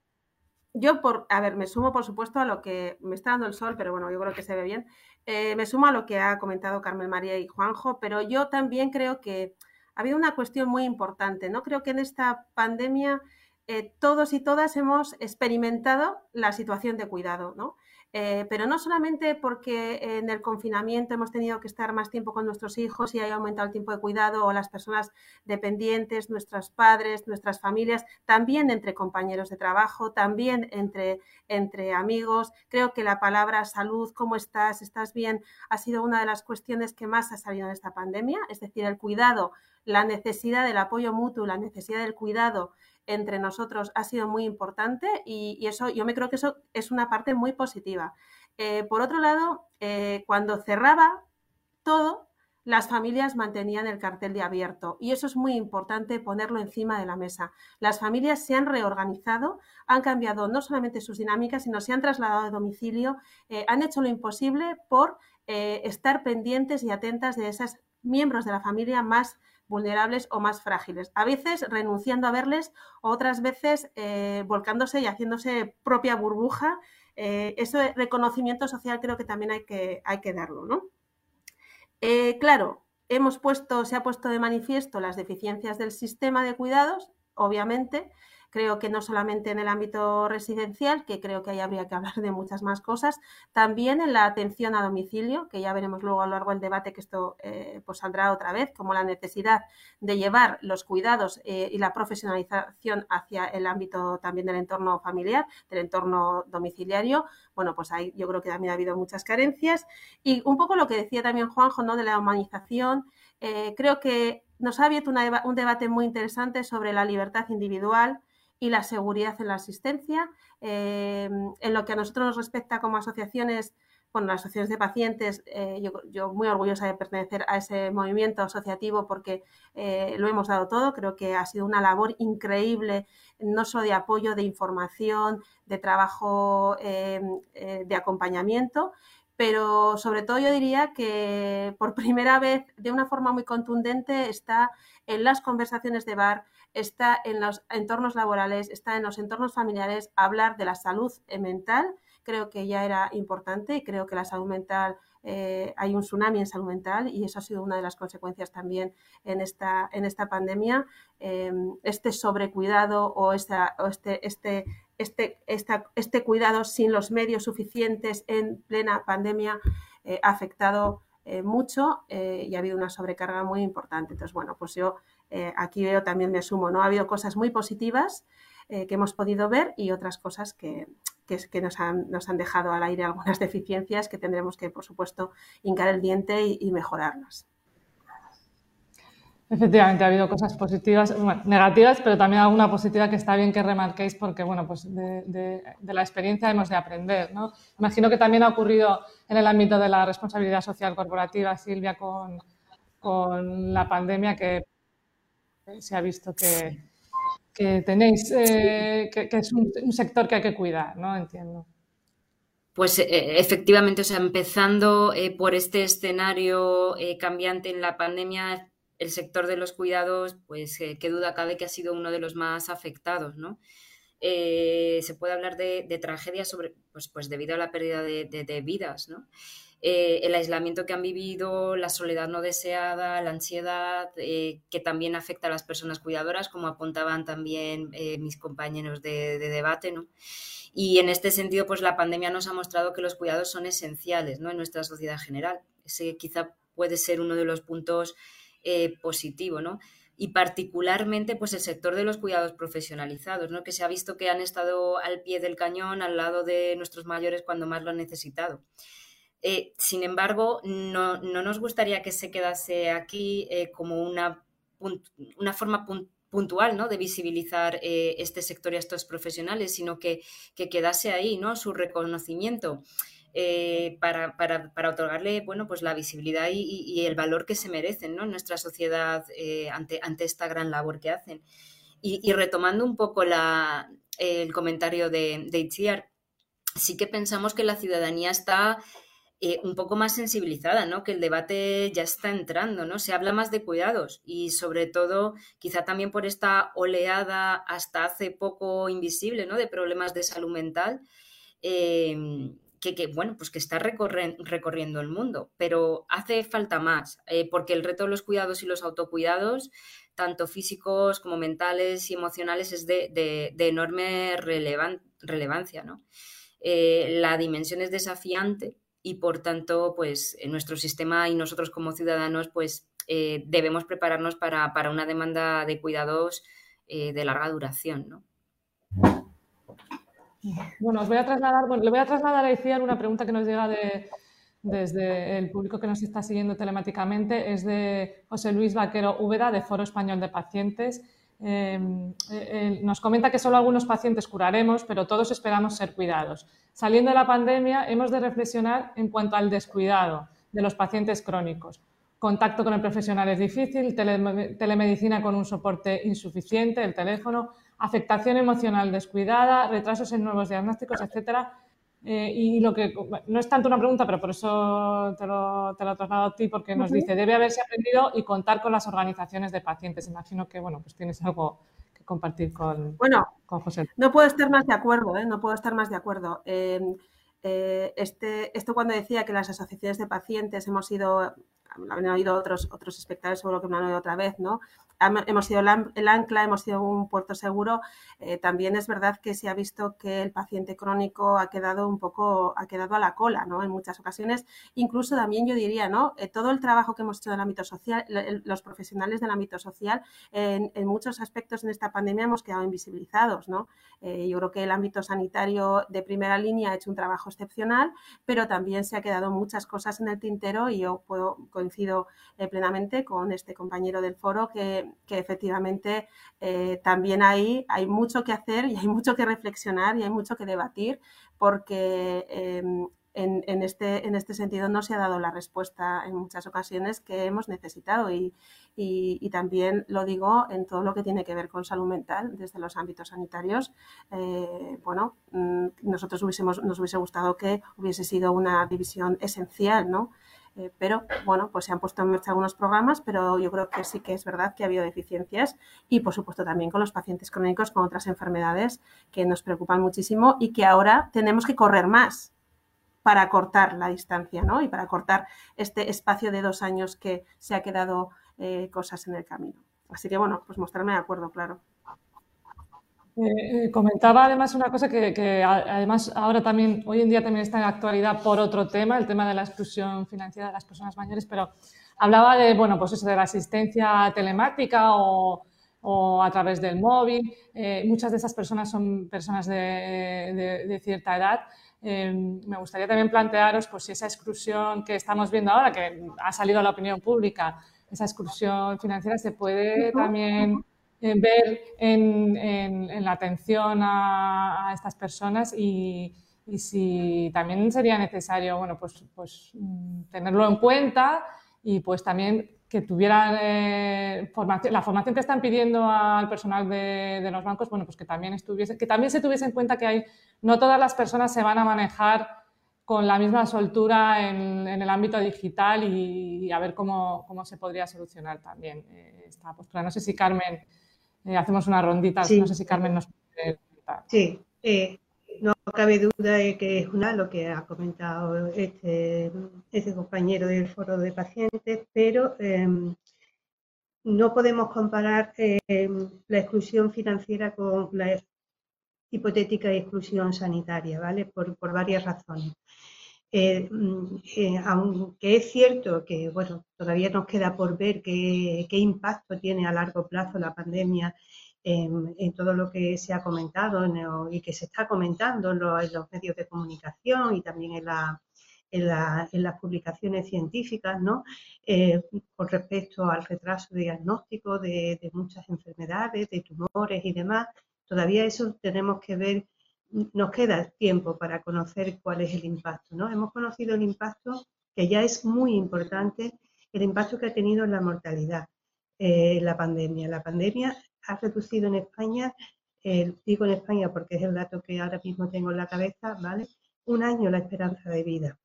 yo, por, a ver, me sumo por supuesto a lo que me está dando el sol, pero bueno, yo creo que se ve bien. Eh, me sumo a lo que ha comentado Carmen María y Juanjo, pero yo también creo que ha habido una cuestión muy importante, ¿no? Creo que en esta pandemia eh, todos y todas hemos experimentado la situación de cuidado, ¿no? Eh, pero no solamente porque en el confinamiento hemos tenido que estar más tiempo con nuestros hijos y haya aumentado el tiempo de cuidado o las personas dependientes, nuestros padres, nuestras familias, también entre compañeros de trabajo, también entre, entre amigos. Creo que la palabra salud, ¿cómo estás? ¿Estás bien? ha sido una de las cuestiones que más ha salido en esta pandemia, es decir, el cuidado, la necesidad del apoyo mutuo, la necesidad del cuidado entre nosotros ha sido muy importante y, eso yo me creo que eso es una parte muy positiva. Eh, por otro lado, eh, cuando cerraba todo, las familias mantenían el cartel de abierto y eso es muy importante ponerlo encima de la mesa. Las familias se han reorganizado, han cambiado no solamente sus dinámicas, sino se han trasladado de domicilio, eh, han hecho lo imposible por estar pendientes y atentas de esos miembros de la familia más vulnerables o más frágiles. A veces renunciando a verles, otras veces eh, volcándose y haciéndose propia burbuja. Eh, ese reconocimiento social creo que también hay que, hay que darlo, ¿no? Eh, claro, hemos puesto, se ha puesto de manifiesto las deficiencias del sistema de cuidados, obviamente, Creo que no solamente en el ámbito residencial, que creo que ahí habría que hablar de muchas más cosas, también en la atención a domicilio, que ya veremos luego a lo largo del debate que esto eh, pues saldrá otra vez, como la necesidad de llevar los cuidados eh, y la profesionalización hacia el ámbito también del entorno familiar, del entorno domiciliario. Bueno, pues ahí yo creo que también ha habido muchas carencias. Y un poco lo que decía también Juanjo, ¿no? De la humanización, eh, creo que nos ha abierto un debate muy interesante sobre la libertad individual, y la seguridad en la asistencia. Eh, en lo que a nosotros nos respecta como asociaciones, bueno, las asociaciones de pacientes, eh, yo, muy orgullosa de pertenecer a ese movimiento asociativo porque eh, lo hemos dado todo. Creo que ha sido una labor increíble, no solo de apoyo, de información, de trabajo de acompañamiento pero sobre todo yo diría que por primera vez, de una forma muy contundente, está en las conversaciones de bar, está en los entornos laborales, está en los entornos familiares, hablar de la salud mental. Creo que ya era importante y creo que la salud mental eh, hay un tsunami en salud mental y eso ha sido una de las consecuencias también en esta, en esta pandemia. Eh, este sobrecuidado o, esta, o este, este, este, este cuidado sin los medios suficientes en plena pandemia eh, ha afectado mucho y ha habido una sobrecarga muy importante. Entonces, bueno, pues yo aquí veo también me sumo, ¿no? Ha habido cosas muy positivas que hemos podido ver y otras cosas que, que, nos, han, nos, han, dejado al aire algunas deficiencias que tendremos que, por supuesto, hincar el diente y, mejorarlas. Efectivamente, ha habido cosas positivas, negativas, pero también alguna positiva que está bien que remarquéis porque, bueno, pues de, la experiencia hemos de aprender, ¿no? Imagino que también ha ocurrido en el ámbito de la responsabilidad social corporativa, Silvia, con, con la pandemia que se ha visto que, que tenéis, eh, que, es un, sector que hay que cuidar, ¿no? Entiendo. Pues eh, efectivamente, o sea, empezando eh, por este escenario cambiante en la pandemia, el sector de los cuidados, pues qué duda cabe que ha sido uno de los más afectados, ¿no? se puede hablar de, de tragedias sobre, pues, pues debido a la pérdida de, de vidas, ¿no? Eh, el aislamiento que han vivido, la soledad no deseada, la ansiedad, eh, que también afecta a las personas cuidadoras, como apuntaban también eh, mis compañeros de, debate, ¿no? Y en este sentido, pues la pandemia nos ha mostrado que los cuidados son esenciales, ¿no? En nuestra sociedad general. Ese quizá puede ser uno de los puntos positivos, ¿no? y particularmente pues el sector de los cuidados profesionalizados, ¿no? que se ha visto que han estado al pie del cañón, al lado de nuestros mayores cuando más lo han necesitado. Eh, sin embargo, no, nos gustaría que se quedase aquí eh, como una, una forma puntual ¿no? de visibilizar eh, este sector y a estos profesionales, sino que, quedase ahí ¿no? su reconocimiento. para, otorgarle bueno, pues la visibilidad y, el valor que se merecen ¿no? en nuestra sociedad ante, ante esta gran labor que hacen. Y, retomando un poco la, el comentario de, de Itziar, sí que pensamos que la ciudadanía está eh, un poco más sensibilizada, ¿no? Que el debate ya está entrando, ¿no? Se habla más de cuidados y sobre todo quizá también por esta oleada hasta hace poco invisible, ¿no? De problemas de salud mental. Em, que, bueno, pues que está recorriendo el mundo, pero hace falta más, eh, porque el reto de los cuidados y los autocuidados, tanto físicos como mentales y emocionales, es de, enorme relevancia, ¿no? Eh, la dimensión es desafiante y por tanto, pues nuestro sistema y nosotros como ciudadanos, pues eh, debemos prepararnos para, una demanda de cuidados eh, de larga duración, ¿no? Bueno, os voy a trasladar, bueno, le voy a trasladar a Iciar una pregunta que nos llega de, desde el público que nos está siguiendo telemáticamente. Es de José Luis Vaquero Úbeda, de Foro Español de Pacientes. Em, eh, nos comenta que solo algunos pacientes curaremos, pero todos esperamos ser cuidados. Saliendo de la pandemia, hemos de reflexionar en cuanto al descuidado de los pacientes crónicos. Contacto con el profesional es difícil, telemedicina con un soporte insuficiente, el teléfono, afectación emocional descuidada, retrasos en nuevos diagnósticos, etcétera. Eh, y lo que no es tanto una pregunta, pero por eso te lo, te lo traslado a ti, porque nos dice, debe haberse aprendido y contar con las organizaciones de pacientes. Imagino que, bueno, pues tienes algo que compartir con, bueno, con José. No puedo estar más de acuerdo, ¿eh? no puedo estar más de acuerdo. Em, eh, este, esto cuando decía que las asociaciones de pacientes hemos ido, han oído otros, otros espectadores, seguro que me han oído otra vez, ¿no? Hemos sido el ancla, hemos sido un puerto seguro, eh, también es verdad que se ha visto que el paciente crónico ha quedado un poco, ha quedado a la cola, ¿no? En muchas ocasiones. Incluso también yo diría, ¿no? Eh, todo el trabajo que hemos hecho en el ámbito social, los profesionales del ámbito social, en, muchos aspectos en esta pandemia hemos quedado invisibilizados, ¿no? Eh, yo creo que el ámbito sanitario de primera línea ha hecho un trabajo excepcional, pero también se ha quedado muchas cosas en el tintero y yo puedo, coincido plenamente con este compañero del foro que que, efectivamente eh, también ahí hay mucho que hacer y hay mucho que reflexionar y hay mucho que debatir porque em, en, este, en este sentido no se ha dado la respuesta en muchas ocasiones que hemos necesitado y, también lo digo en todo lo que tiene que ver con salud mental desde los ámbitos sanitarios. Eh, bueno, mm, nosotros hubiésemos, nos hubiese gustado que hubiese sido una división esencial, ¿no? Eh, pero bueno, pues se han puesto en marcha algunos programas, pero yo creo que sí que es verdad que ha habido deficiencias y por supuesto también con los pacientes crónicos con otras enfermedades que nos preocupan muchísimo y que ahora tenemos que correr más para cortar la distancia, ¿no? Y para cortar este espacio de dos años que se ha quedado eh, cosas en el camino. Así que bueno, pues mostrarme de acuerdo, claro. Eh, eh, comentaba además una cosa que, además ahora también, hoy en día también está en actualidad por otro tema, el tema de la exclusión financiera de las personas mayores, pero hablaba de, bueno, pues eso, de la asistencia telemática o, a través del móvil. Eh, muchas de esas personas son personas de, cierta edad. me gustaría también plantearos, pues si esa exclusión que estamos viendo ahora, que ha salido a la opinión pública, esa exclusión financiera se puede también ver en, la atención a, estas personas y, si también sería necesario, bueno, pues, pues mm, tenerlo en cuenta y pues también que tuvieran eh, la formación que están pidiendo al personal de, los bancos, bueno, pues que también estuviese, que también se tuviese en cuenta que hay, no todas las personas se van a manejar con la misma soltura en, el ámbito digital y, a ver cómo, se podría solucionar también eh, esta postura. No sé si Carmen eh, hacemos una rondita. No sé si Carmen nos puede comentar. Sí, eh, no cabe duda de que es una lo que ha comentado este, este compañero del foro de pacientes, pero em, no podemos comparar em, la exclusión financiera con la hipotética exclusión sanitaria, ¿vale? Por, varias razones. Eh, mm, aunque es cierto que bueno, todavía nos queda por ver qué, impacto tiene a largo plazo la pandemia en, todo lo que se ha comentado y que se está comentando en, los medios de comunicación y también en, las publicaciones científicas, ¿no? Eh, con respecto al retraso diagnóstico de, de muchas enfermedades, de tumores y demás. Todavía eso tenemos que ver nos queda tiempo para conocer cuál es el impacto. ¿no? Hemos conocido el impacto, que ya es muy importante, el impacto que ha tenido en la mortalidad eh, la pandemia. La pandemia ha reducido en España, eh, digo en España porque es el dato que ahora mismo tengo en la cabeza, ¿vale? Un año la esperanza de vida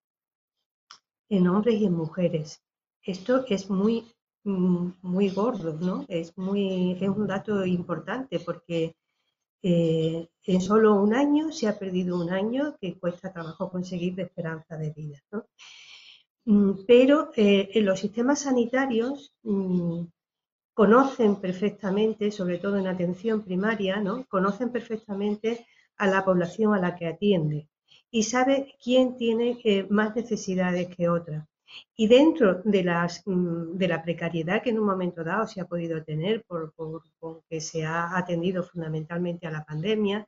en hombres y en mujeres. Esto es muy, mm, muy gordo, ¿no? Es, muy, es un dato importante porque eh, en solo un año se ha perdido un año que cuesta trabajo conseguir de esperanza de vida. Mm, pero eh, los sistemas sanitarios mm, conocen perfectamente, sobre todo en atención primaria, ¿no? conocen perfectamente a la población a la que atiende y sabe quién tiene eh, más necesidades que otra. Y dentro de, las, mm, de la precariedad que en un momento dado se ha podido tener por, que se ha atendido fundamentalmente a la pandemia,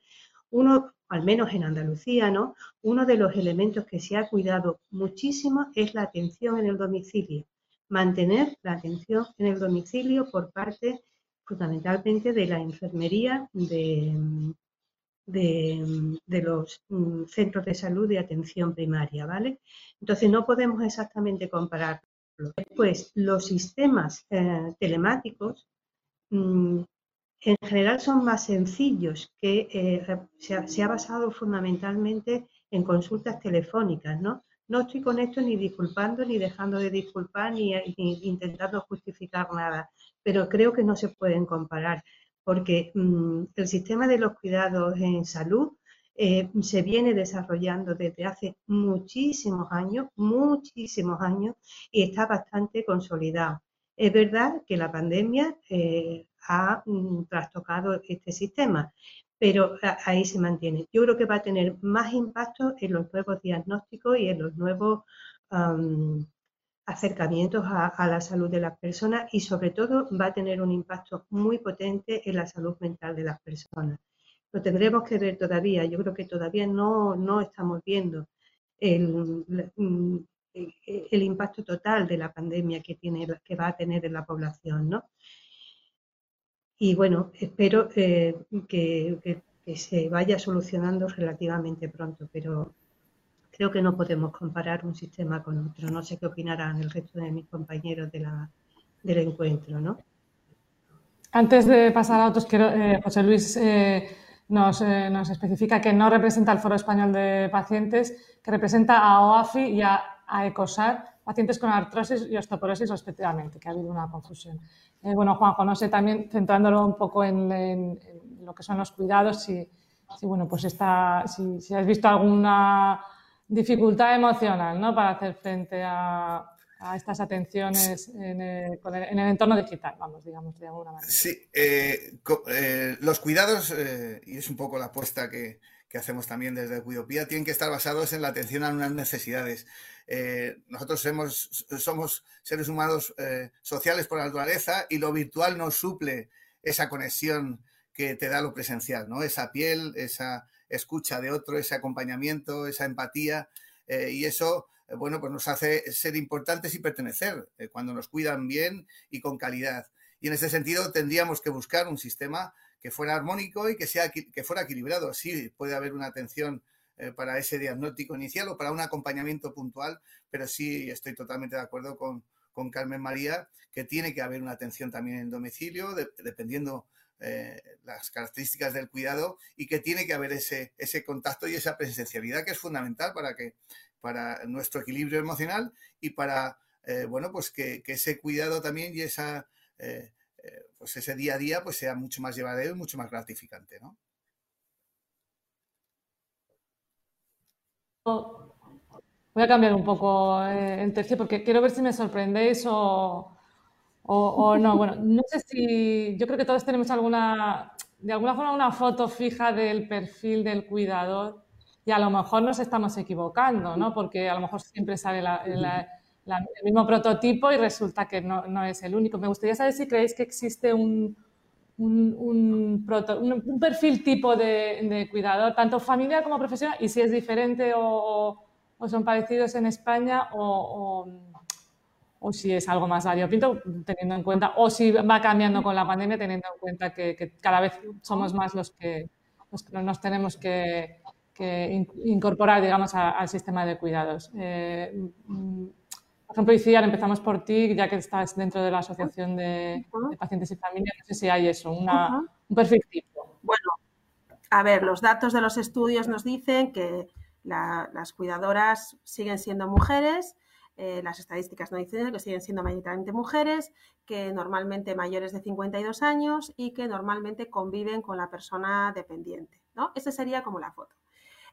uno, al menos en Andalucía, ¿no? uno de los elementos que se ha cuidado muchísimo es la atención en el domicilio. Mantener la atención en el domicilio por parte fundamentalmente de la enfermería de, de, los mm, centros de salud de atención primaria, ¿vale? Entonces no podemos exactamente compararlo. Después, los sistemas eh, telemáticos mm, en general son más sencillos, que eh, se, ha, basado fundamentalmente en consultas telefónicas, ¿no? No estoy con esto ni disculpando, ni dejando de disculpar, ni intentando justificar nada, pero creo que no se pueden comparar porque mm, el sistema de los cuidados en salud eh, se viene desarrollando desde hace muchísimos años, muchísimos años, y está bastante consolidado. Es verdad que la pandemia eh, ha mm, trastocado este sistema, pero ahí se mantiene. Yo creo que va a tener más impacto en los nuevos diagnósticos y en los nuevos acercamientos a, la salud de las personas y sobre todo va a tener un impacto muy potente en la salud mental de las personas. Lo tendremos que ver todavía, yo creo que todavía no, no estamos viendo el, el, impacto total de la pandemia que, tiene, que va a tener en la población. ¿no? Y bueno, espero eh, que, que se vaya solucionando relativamente pronto, pero creo que no podemos comparar un sistema con otro. No sé qué opinarán el resto de mis compañeros del encuentro, ¿no? Antes de pasar a otros, quiero, eh, José Luis eh, nos, eh, nos, especifica que no representa al Foro Español de Pacientes, que representa a OAFI y a, ECOSAR, pacientes con artrosis y osteoporosis respectivamente, que ha habido una confusión. bueno, Juanjo, no sé, también centrándolo un poco en, lo que son los cuidados, si, bueno, pues está, si, has visto alguna dificultad emocional ¿no? para hacer frente a, a estas atenciones en el, en el, entorno digital, vamos, digamos, de alguna manera. Sí, eh, eh, los cuidados, eh, y es un poco la apuesta que, que, hacemos también desde Cuidopía, tienen que estar basados en la atención a unas necesidades. Nosotros somos, somos seres humanos sociales por naturaleza y lo virtual nos suple esa conexión que te da lo presencial, ¿no? Esa piel, esa escucha de otro, ese acompañamiento, esa empatía, eh, y eso eh, bueno, pues nos hace ser importantes y pertenecer eh, cuando nos cuidan bien y con calidad. Y en ese sentido tendríamos que buscar un sistema que fuera armónico y que, sea, que fuera equilibrado. Sí, puede haber una atención para ese diagnóstico inicial o para un acompañamiento puntual, pero sí estoy totalmente de acuerdo con, con Carmen María que tiene que haber una atención también en domicilio, de, dependiendo eh, las características del cuidado y que tiene que haber ese, ese contacto y esa presencialidad que es fundamental para que para nuestro equilibrio emocional y para, eh, bueno, pues que, ese cuidado también y esa, eh, pues ese día a día pues sea mucho más llevadero y mucho más gratificante, ¿no? Voy a cambiar un poco el tercio porque quiero ver si me sorprendéis o, o, o, no. Bueno, no sé si. Yo creo que todos tenemos alguna. De alguna forma, una foto fija del perfil del cuidador y a lo mejor nos estamos equivocando, ¿no? Porque a lo mejor siempre sale la, la, la, el mismo prototipo y resulta que no, no, es el único. Me gustaría saber si creéis que existe un, un, un, proto, un perfil tipo de, de, cuidador, tanto familiar como profesional, y si es diferente o, o son parecidos en España o, o, si es algo más variopinto, teniendo en cuenta, o si va cambiando con la pandemia, teniendo en cuenta que, que cada vez somos más los que, los que nos tenemos que que incorporar, digamos, a, al sistema de cuidados. Eh, por ejemplo, Iciar, empezamos por ti, ya que estás dentro de la Asociación de, de Pacientes y Familias, no sé si hay eso, una, un perfil tipo. Bueno, a ver, los datos de los estudios nos dicen que la, las cuidadoras siguen siendo mujeres, eh, las estadísticas nos dicen que siguen siendo mayoritariamente mujeres, que normalmente mayores de 52 años y que normalmente conviven con la persona dependiente. ¿no? Esa sería como la foto.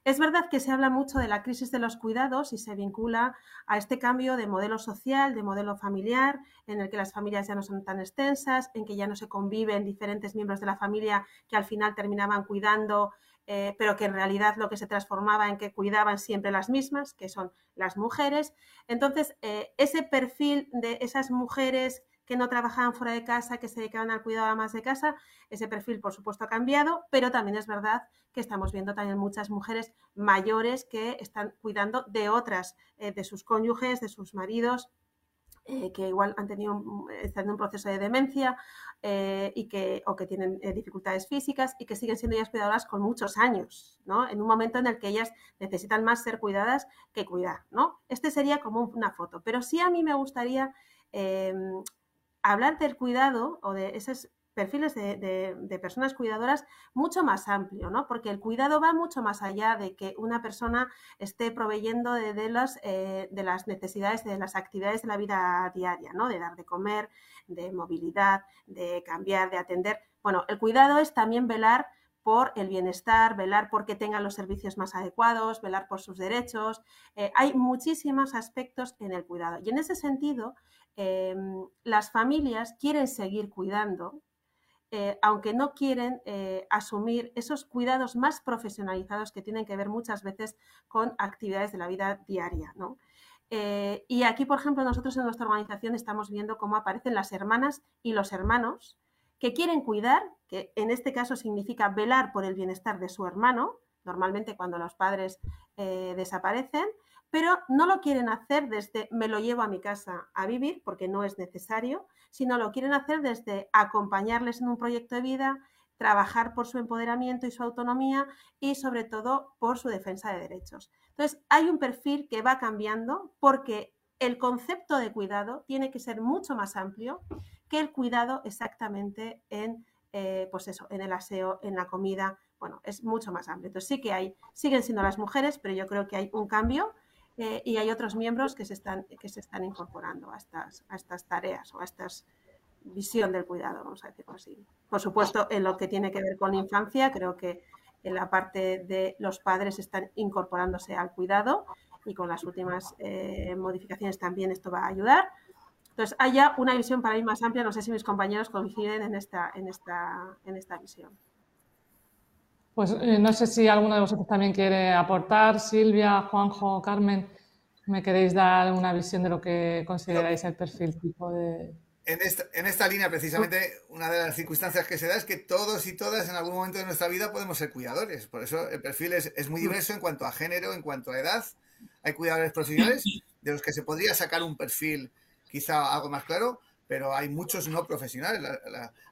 Es verdad que se habla mucho de la crisis de los cuidados y se vincula a este cambio de modelo social, de modelo familiar, en el que las familias ya no son tan extensas, en que ya no se conviven diferentes miembros de la familia que al final terminaban cuidando, eh, pero que en realidad lo que se transformaba en que cuidaban siempre las mismas, que son las mujeres. Entonces, eh, ese perfil de esas mujeres que no trabajaban fuera de casa, que se dedicaban al cuidado más de casa. Ese perfil, por supuesto, ha cambiado, pero también es verdad que estamos viendo también muchas mujeres mayores que están cuidando de otras, eh, de sus cónyuges, de sus maridos, eh, que igual han tenido un, están en un proceso de demencia eh, y que, o que tienen eh, dificultades físicas y que siguen siendo ellas cuidadoras con muchos años, ¿no? En un momento en el que ellas necesitan más ser cuidadas que cuidar, ¿no? Este sería como una foto, pero sí a mí me gustaría em, hablar del cuidado o de esos perfiles de, personas cuidadoras mucho más amplio, ¿no? Porque el cuidado va mucho más allá de que una persona esté proveyendo de, de, las, eh, de las necesidades, de las actividades de la vida diaria, ¿no? De dar de comer, de movilidad, de cambiar, de atender. Bueno, el cuidado es también velar por el bienestar, velar por que tengan los servicios más adecuados, velar por sus derechos. Eh, hay muchísimos aspectos en el cuidado. Y en ese sentido, eh, las familias quieren seguir cuidando, eh, aunque no quieren eh, asumir esos cuidados más profesionalizados que tienen que ver muchas veces con actividades de la vida diaria. ¿no? Eh, y aquí, por ejemplo, nosotros en nuestra organización estamos viendo cómo aparecen las hermanas y los hermanos que quieren cuidar, que en este caso significa velar por el bienestar de su hermano, normalmente cuando los padres desaparecen, pero no lo quieren hacer desde me lo llevo a mi casa a vivir, porque no es necesario, sino lo quieren hacer desde acompañarles en un proyecto de vida, trabajar por su empoderamiento y su autonomía y sobre todo por su defensa de derechos. Entonces, hay un perfil que va cambiando porque el concepto de cuidado tiene que ser mucho más amplio que el cuidado exactamente en, eh, pues eso, en el aseo, en la comida. Bueno, es mucho más amplio. Entonces sí que hay, siguen siendo las mujeres, pero yo creo que hay un cambio eh, y hay otros miembros que se están, que se están incorporando a estas, a estas tareas o a estas visión del cuidado, vamos a decirlo así. Por supuesto, en lo que tiene que ver con la infancia, creo que en la parte de los padres están incorporándose al cuidado y con las últimas eh, modificaciones también esto va a ayudar. Entonces, haya una visión para mí más amplia. No sé si mis compañeros coinciden en esta, en esta, en esta visión. Pues eh, no sé si alguno de vosotros también quiere aportar. Silvia, Juanjo, Carmen, ¿me queréis dar una visión de lo que consideráis el perfil tipo de, en esta, en línea, precisamente, una de las circunstancias que se da es que todos y todas en algún momento de nuestra vida podemos ser cuidadores. Por eso el perfil es, es muy diverso en cuanto a género, en cuanto a edad. Hay cuidadores profesionales de los que se podría sacar un perfil quizá algo más claro, pero hay muchos no profesionales.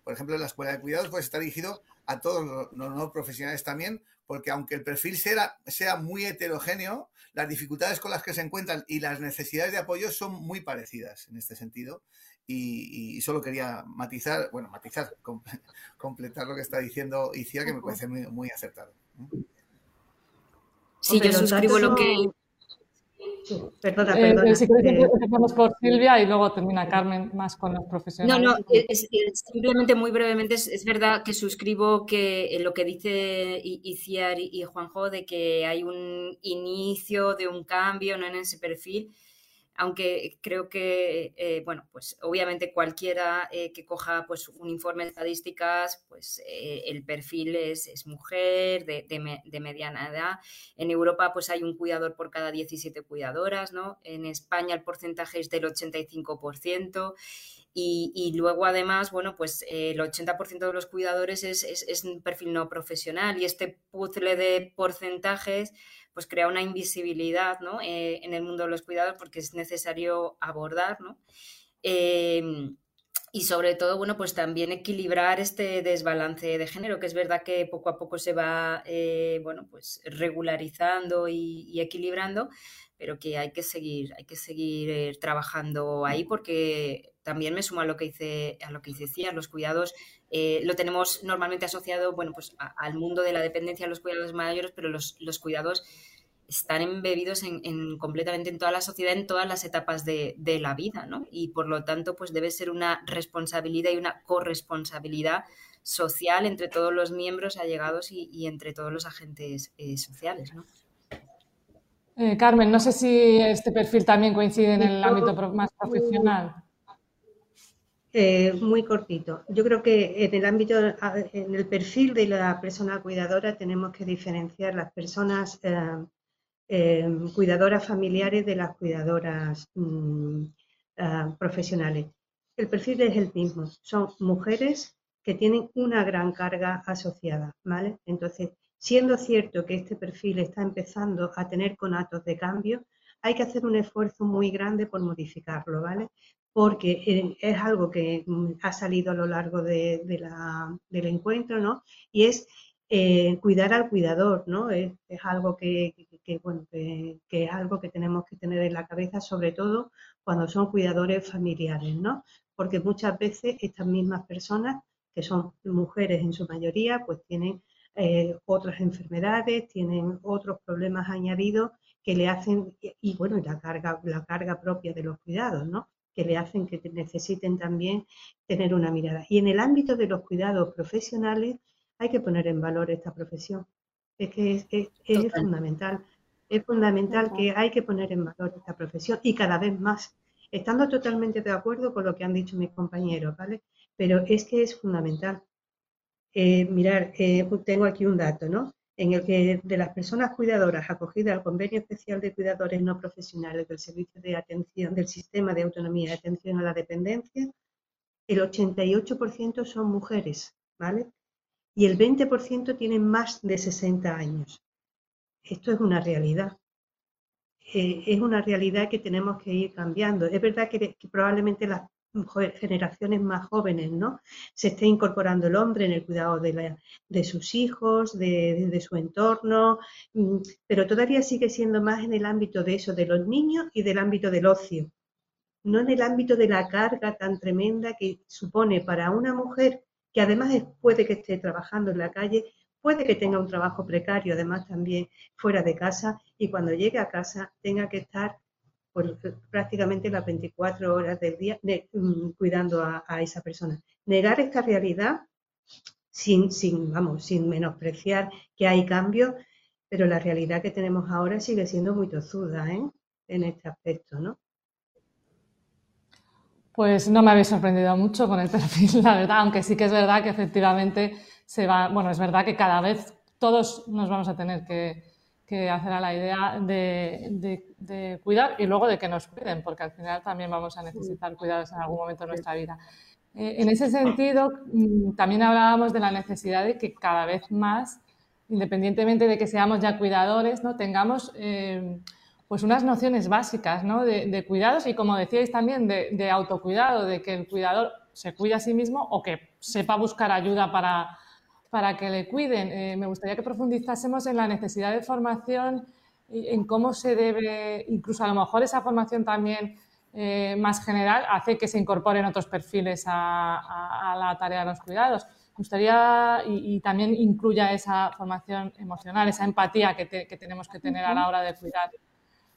por ejemplo, la escuela de cuidados puede estar dirigido a todos los no, profesionales también, porque aunque el perfil sea, sea muy heterogéneo, las dificultades con las que se encuentran y las necesidades de apoyo son muy parecidas en este sentido. Y, solo quería matizar, bueno, matizar, completar lo que está diciendo Icia, que me parece muy, acertado. Sí, yo suscribo lo que... Perdona, eh, perdona. si quieres eh, empezamos por Silvia y luego termina Carmen más con los profesionales. No, no, simplemente muy brevemente es, verdad que suscribo que lo que dice Iciar y Juanjo de que hay un inicio de un cambio ¿no? en ese perfil aunque creo que, eh, bueno, pues obviamente cualquiera eh, que coja pues, un informe de estadísticas, pues eh, el perfil es, mujer de, mediana edad. En Europa pues hay un cuidador por cada 17 cuidadoras, ¿no? En España el porcentaje es del 85%. Y, luego, además, bueno, pues el 80% de los cuidadores es, es, un perfil no profesional y este puzzle de porcentajes pues crea una invisibilidad ¿no? Eh, en el mundo de los cuidados porque es necesario abordar, ¿no? Em, y sobre todo, bueno, pues también equilibrar este desbalance de género, que es verdad que poco a poco se va, eh, bueno, pues regularizando y, equilibrando, pero que hay que seguir, hay que seguir eh, trabajando ahí porque también me suma a lo que dice, a lo que dice los cuidados lo tenemos normalmente asociado, bueno, pues al mundo de la dependencia de los cuidados mayores, pero los, los cuidados están embebidos en, completamente en toda la sociedad, en todas las etapas de, la vida, ¿no? Y por lo tanto, pues debe ser una responsabilidad y una corresponsabilidad social entre todos los miembros allegados y, entre todos los agentes eh, sociales, ¿no? Eh, Carmen, no sé si este perfil también coincide en el ámbito más profesional. Eh, muy cortito. Yo creo que en el ámbito, en el perfil de la persona cuidadora tenemos que diferenciar las personas Em, cuidadoras familiares de las cuidadoras mm, ah, profesionales. El perfil es el mismo, son mujeres que tienen una gran carga asociada, ¿vale? Entonces, siendo cierto que este perfil está empezando a tener conatos de cambio, hay que hacer un esfuerzo muy grande por modificarlo, ¿vale? Porque eh, es algo que mm, ha salido a lo largo de, del encuentro, ¿no? Y es eh, cuidar al cuidador, ¿no? Es, algo que, bueno, que, es algo que tenemos que tener en la cabeza, sobre todo cuando son cuidadores familiares, ¿no? Porque muchas veces estas mismas personas, que son mujeres en su mayoría, pues tienen eh, otras enfermedades, tienen otros problemas añadidos que le hacen, y, bueno, la carga, la carga propia de los cuidados, ¿no? Que le hacen que necesiten también tener una mirada. Y en el ámbito de los cuidados profesionales, hay que poner en valor esta profesión. Es que es, fundamental. Es fundamental que hay que poner en valor esta profesión y cada vez más, estando totalmente de acuerdo con lo que han dicho mis compañeros, ¿vale? Pero es que es fundamental. Eh, mirar, eh, tengo aquí un dato, ¿no? En el que de las personas cuidadoras acogidas al convenio especial de cuidadores no profesionales del servicio de atención del sistema de autonomía de atención a la dependencia, el 88% son mujeres, ¿vale? y el 20% tienen más de 60 años. Esto es una realidad. Eh, es una realidad que tenemos que ir cambiando. Es verdad que, probablemente las generaciones más jóvenes, ¿no? Se esté incorporando el hombre en el cuidado de, de sus hijos, de, de, su entorno, mm, pero todavía sigue siendo más en el ámbito de eso, de los niños y del ámbito del ocio, no en el ámbito de la carga tan tremenda que supone para una mujer que además puede que esté trabajando en la calle, puede que tenga un trabajo precario, además también fuera de casa, y cuando llegue a casa tenga que estar por prácticamente las 24 horas del día mm, cuidando a, esa persona. Negar esta realidad sin, sin, vamos, sin menospreciar que hay cambios, pero la realidad que tenemos ahora sigue siendo muy tozuda ¿eh? en este aspecto, ¿no? Pues no me habéis sorprendido mucho con el perfil, la verdad, aunque sí que es verdad que efectivamente se va, bueno, es verdad que cada vez todos nos vamos a tener que, hacer a la idea de, cuidar y luego de que nos cuiden, porque al final también vamos a necesitar cuidados en algún momento de nuestra vida. Eh, en ese sentido, mm, también hablábamos de la necesidad de que cada vez más, independientemente de que seamos ya cuidadores, ¿no? tengamos eh, pues unas nociones básicas ¿no? de, cuidados y, como decíais también, de, autocuidado, de que el cuidador se cuide a sí mismo o que sepa buscar ayuda para, para que le cuiden. Eh, me gustaría que profundizásemos en la necesidad de formación y en cómo se debe, incluso a lo mejor esa formación también eh, más general hace que se incorporen otros perfiles a, la tarea de los cuidados. Me gustaría y, también incluya esa formación emocional, esa empatía que tenemos que tener a la hora de cuidar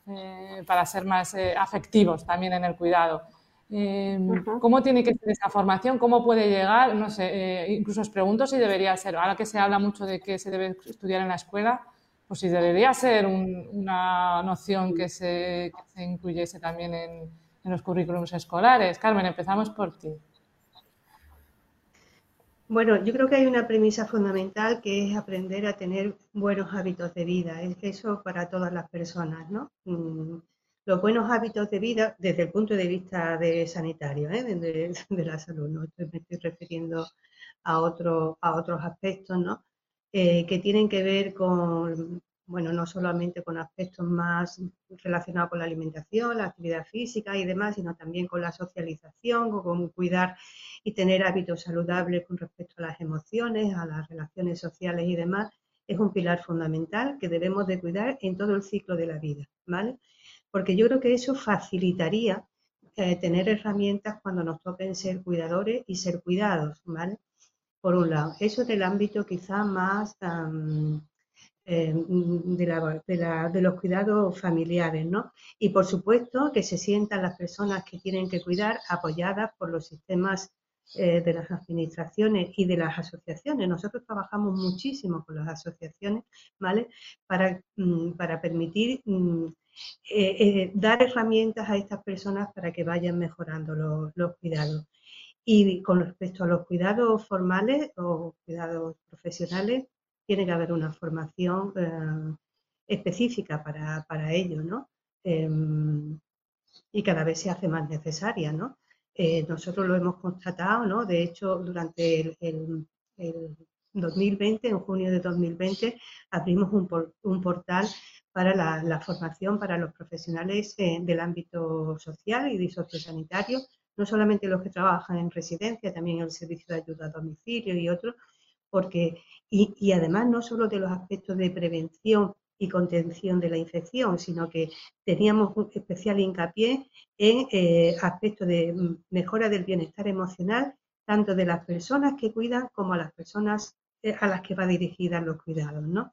eh, para ser más afectivos también en el cuidado. Eh, ¿Cómo tiene que ser esa formación? ¿Cómo puede llegar? No sé, incluso os pregunto si debería ser, ahora que se habla mucho de que se debe estudiar en la escuela, pues si debería ser una noción que se, incluyese también en, en los currículums escolares. Carmen, empezamos por ti. Bueno, yo creo que hay una premisa fundamental que es aprender a tener buenos hábitos de vida. Es eso para todas las personas, ¿no? Los buenos hábitos de vida desde el punto de vista de sanitario, ¿eh? de, la salud, ¿no? me estoy refiriendo a, otro, a otros aspectos, ¿no? Eh, que tienen que ver con, bueno, no solamente con aspectos más relacionados con la alimentación, la actividad física y demás, sino también con la socialización, con cuidar y tener hábitos saludables con respecto a las emociones, a las relaciones sociales y demás, es un pilar fundamental que debemos de cuidar en todo el ciclo de la vida, ¿vale? Porque yo creo que eso facilitaría eh, tener herramientas cuando nos toquen ser cuidadores y ser cuidados, ¿vale? Por un lado, eso es el ámbito quizá más eh, de, de, los cuidados familiares, ¿no? Y por supuesto que se sientan las personas que tienen que cuidar apoyadas por los sistemas eh, de las administraciones y de las asociaciones. Nosotros trabajamos muchísimo con las asociaciones, ¿vale? Para, mm, para permitir mm, eh, eh, dar herramientas a estas personas para que vayan mejorando los, cuidados. Y con respecto a los cuidados formales o cuidados profesionales, tiene que haber una formación específica para, para ello, ¿no? Em, y cada vez se hace más necesaria, ¿no? Eh, nosotros lo hemos constatado, ¿no? De hecho, durante el, 2020, en junio de 2020, abrimos un, portal para la, formación para los profesionales eh, del ámbito social y de sociosanitario, no solamente los que trabajan en residencia, también el servicio de ayuda a domicilio y otros, porque, y, además no solo de los aspectos de prevención y contención de la infección, sino que teníamos un especial hincapié en eh, aspectos de mejora del bienestar emocional, tanto de las personas que cuidan como a las personas eh, a las que va dirigida los cuidados. ¿no?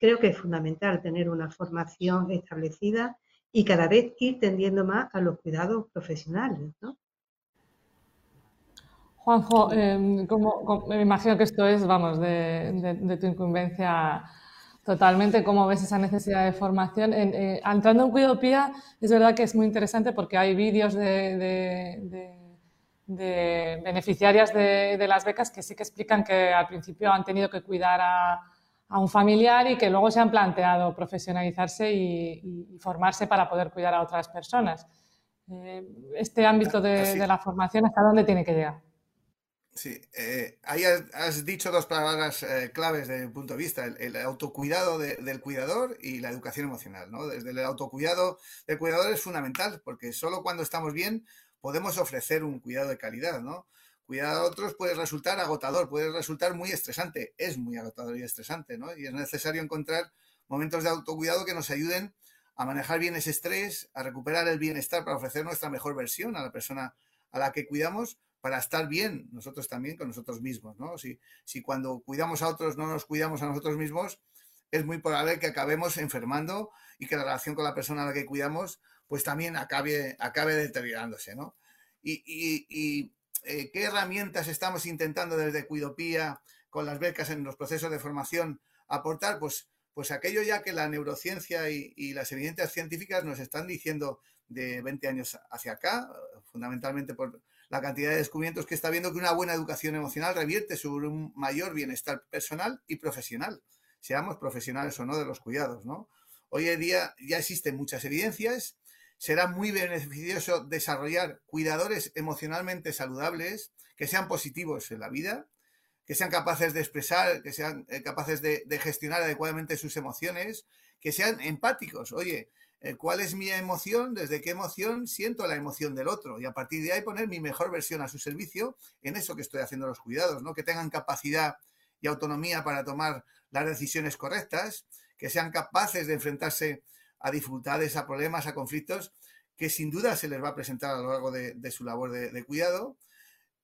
Creo que es fundamental tener una formación establecida y cada vez ir tendiendo más a los cuidados profesionales. ¿no? Juanjo, em, me imagino que esto es, vamos, de tu incumbencia Totalmente, ¿cómo ves esa necesidad de formación? En, eh, entrando en Cuidopía, es verdad que es muy interesante porque hay vídeos de, beneficiarias de, las becas que sí que explican que al principio han tenido que cuidar a, un familiar y que luego se han planteado profesionalizarse y, formarse para poder cuidar a otras personas. Eh, este ámbito de, la formación, ¿hasta dónde tiene que llegar? Sí, eh, ahí has, dicho dos palabras eh, claves desde mi punto de vista, el, autocuidado del cuidador y la educación emocional, ¿no? Desde el autocuidado del cuidador es fundamental, porque solo cuando estamos bien podemos ofrecer un cuidado de calidad, ¿no? Cuidar a otros puede resultar agotador, puede resultar muy estresante, es muy agotador y estresante, ¿no? Y es necesario encontrar momentos de autocuidado que nos ayuden a manejar bien ese estrés, a recuperar el bienestar para ofrecer nuestra mejor versión a la persona a la que cuidamos para estar bien nosotros también con nosotros mismos, ¿no? Si, si cuando cuidamos a otros no nos cuidamos a nosotros mismos, es muy probable que acabemos enfermando y que la relación con la persona a la que cuidamos pues también acabe, acabe deteriorándose, ¿no? Y, eh, qué herramientas estamos intentando desde Cuidopía con las becas en los procesos de formación aportar, pues, pues aquello ya que la neurociencia y, y las evidencias científicas nos están diciendo de 20 años hacia acá, fundamentalmente por la cantidad de descubrimientos que está viendo que una buena educación emocional revierte sobre un mayor bienestar personal y profesional, seamos profesionales o no de los cuidados, ¿no? Hoy en día ya existen muchas evidencias, será muy beneficioso desarrollar cuidadores emocionalmente saludables, que sean positivos en la vida, que sean capaces de expresar, que sean eh, capaces de, gestionar adecuadamente sus emociones, que sean empáticos. Oye, eh, cuál es mi emoción, desde qué emoción siento la emoción del otro y a partir de ahí poner mi mejor versión a su servicio en eso que estoy haciendo los cuidados, ¿no? Que tengan capacidad y autonomía para tomar las decisiones correctas, que sean capaces de enfrentarse a dificultades, a problemas, a conflictos que sin duda se les va a presentar a lo largo de, su labor de, cuidado.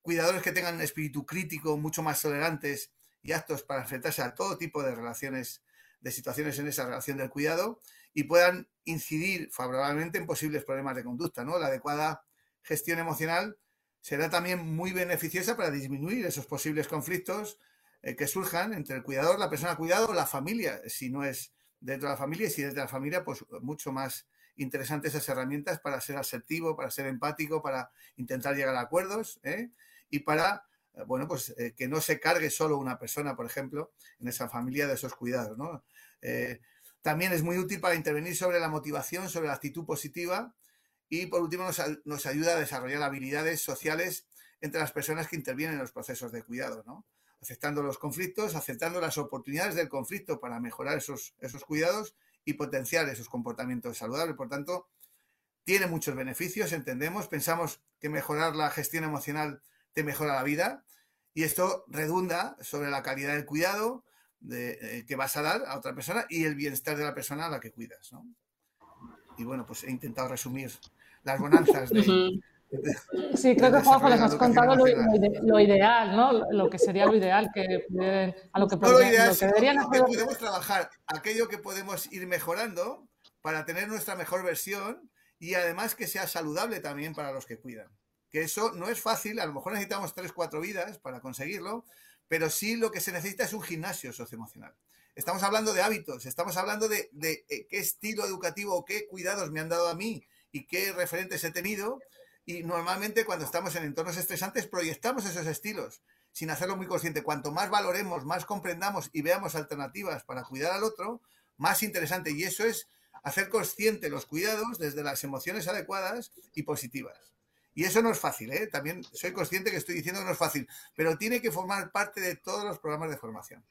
Cuidadores que tengan un espíritu crítico, mucho más tolerantes y aptos para enfrentarse a todo tipo de relaciones, de situaciones en esa relación del cuidado y puedan incidir favorablemente en posibles problemas de conducta. ¿no? La adecuada gestión emocional será también muy beneficiosa para disminuir esos posibles conflictos eh, que surjan entre el cuidador, la persona cuidado o la familia, si no es dentro de la familia y si es de la familia, pues mucho más interesantes esas herramientas para ser asertivo, para ser empático, para intentar llegar a acuerdos ¿eh? y para, eh, bueno, pues eh, que no se cargue solo una persona, por ejemplo, en esa familia de esos cuidados. Eh, también es muy útil para intervenir sobre la motivación, sobre la actitud positiva y por último nos, ayuda a desarrollar habilidades sociales entre las personas que intervienen en los procesos de cuidado. Aceptando los conflictos, aceptando las oportunidades del conflicto para mejorar esos, esos cuidados y potenciar esos comportamientos saludables. Por tanto, tiene muchos beneficios, entendemos, pensamos que mejorar la gestión emocional te mejora la vida y esto redunda sobre la calidad del cuidado, eh, que vas a dar a otra persona y el bienestar de la persona a la que cuidas. ¿no? Y bueno, pues he intentado resumir las bonanzas de... Sí, creo que Juanjo les has contado lo, lo, ideal, ¿no? Lo que sería lo ideal que a lo que, no lo, ideal, lo que deberían hacer. Que podemos trabajar aquello que podemos ir mejorando para tener nuestra mejor versión y además que sea saludable también para los que cuidan. Que eso no es fácil, a lo mejor necesitamos tres, cuatro vidas para conseguirlo, pero sí lo que se necesita es un gimnasio socioemocional. Estamos hablando de hábitos, estamos hablando de, de, eh, qué estilo educativo qué cuidados me han dado a mí y qué referentes he tenido. Y normalmente cuando estamos en entornos estresantes proyectamos esos estilos sin hacerlo muy consciente. Cuanto más valoremos, más comprendamos y veamos alternativas para cuidar al otro, más interesante. Y eso es hacer consciente los cuidados desde las emociones adecuadas y positivas. Y eso no es fácil, ¿eh? También soy consciente que estoy diciendo que no es fácil, pero tiene que formar parte de todos los programas de formación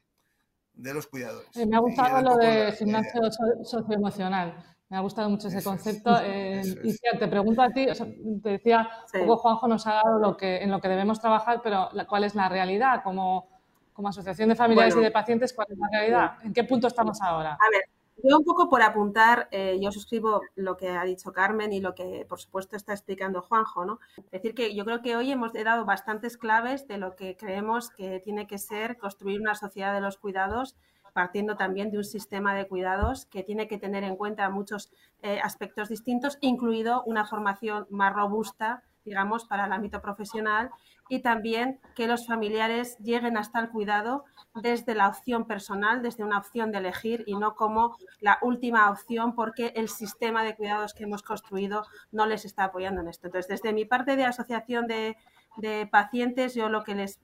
de los cuidadores. Eh, me ha gustado lo de gimnasio socioemocional. Me ha gustado mucho ese concepto. Eh, y te pregunto a ti, o sea, te decía, sí. poco Juanjo nos ha dado lo que, en lo que debemos trabajar, pero la, ¿cuál es la realidad? Como, como asociación de familiares bueno, y de pacientes, ¿cuál es la realidad? ¿En qué punto estamos ahora? A ver, yo un poco por apuntar, eh, yo suscribo lo que ha dicho Carmen y lo que por supuesto está explicando Juanjo, ¿no? Es decir, que yo creo que hoy hemos dado bastantes claves de lo que creemos que tiene que ser construir una sociedad de los cuidados partiendo también de un sistema de cuidados que tiene que tener en cuenta muchos eh, aspectos distintos, incluido una formación más robusta, digamos, para el ámbito profesional y también que los familiares lleguen hasta el cuidado desde la opción personal, desde una opción de elegir y no como la última opción porque el sistema de cuidados que hemos construido no les está apoyando en esto. Entonces, desde mi parte de asociación de, de pacientes, yo lo que les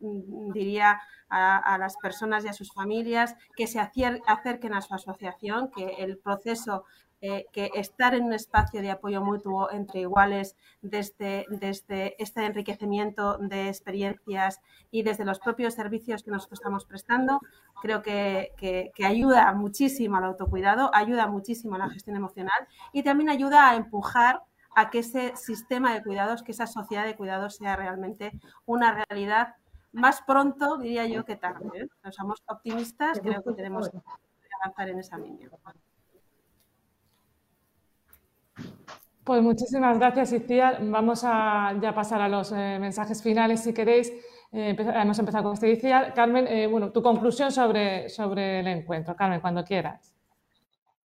diría a, las personas y a sus familias que se acerquen a su asociación, que el proceso eh, que estar en un espacio de apoyo mutuo entre iguales desde, desde este enriquecimiento de experiencias y desde los propios servicios que nosotros estamos prestando, creo que, que, que ayuda muchísimo al autocuidado, ayuda muchísimo a la gestión emocional y también ayuda a empujar a que ese sistema de cuidados, que esa sociedad de cuidados sea realmente una realidad más pronto, diría yo, que tarde. ¿eh? somos optimistas, creo que tenemos que avanzar en esa línea. Pues muchísimas gracias, Iciar. Vamos a ya pasar a los eh, mensajes finales, si queréis. Eh, hemos empezado con este Iciar. Carmen, eh, bueno, tu conclusión sobre, sobre el encuentro. Carmen, cuando quieras.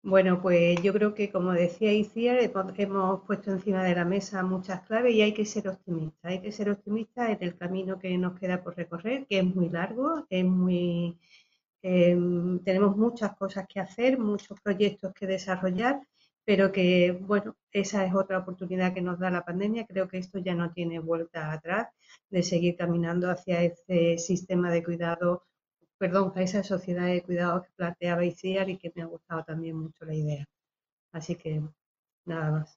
Bueno, pues yo creo que, como decía Iciar, hemos puesto encima de la mesa muchas claves y hay que ser optimistas. Hay que ser optimistas en el camino que nos queda por recorrer, que es muy largo, es muy... Em, tenemos muchas cosas que hacer, muchos proyectos que desarrollar pero que, bueno, esa es otra oportunidad que nos da la pandemia. Creo que esto ya no tiene vuelta atrás de seguir caminando hacia ese sistema de cuidado, perdón, a esa sociedad de cuidado que planteaba Iciar y que me ha gustado también mucho la idea. Así que nada más.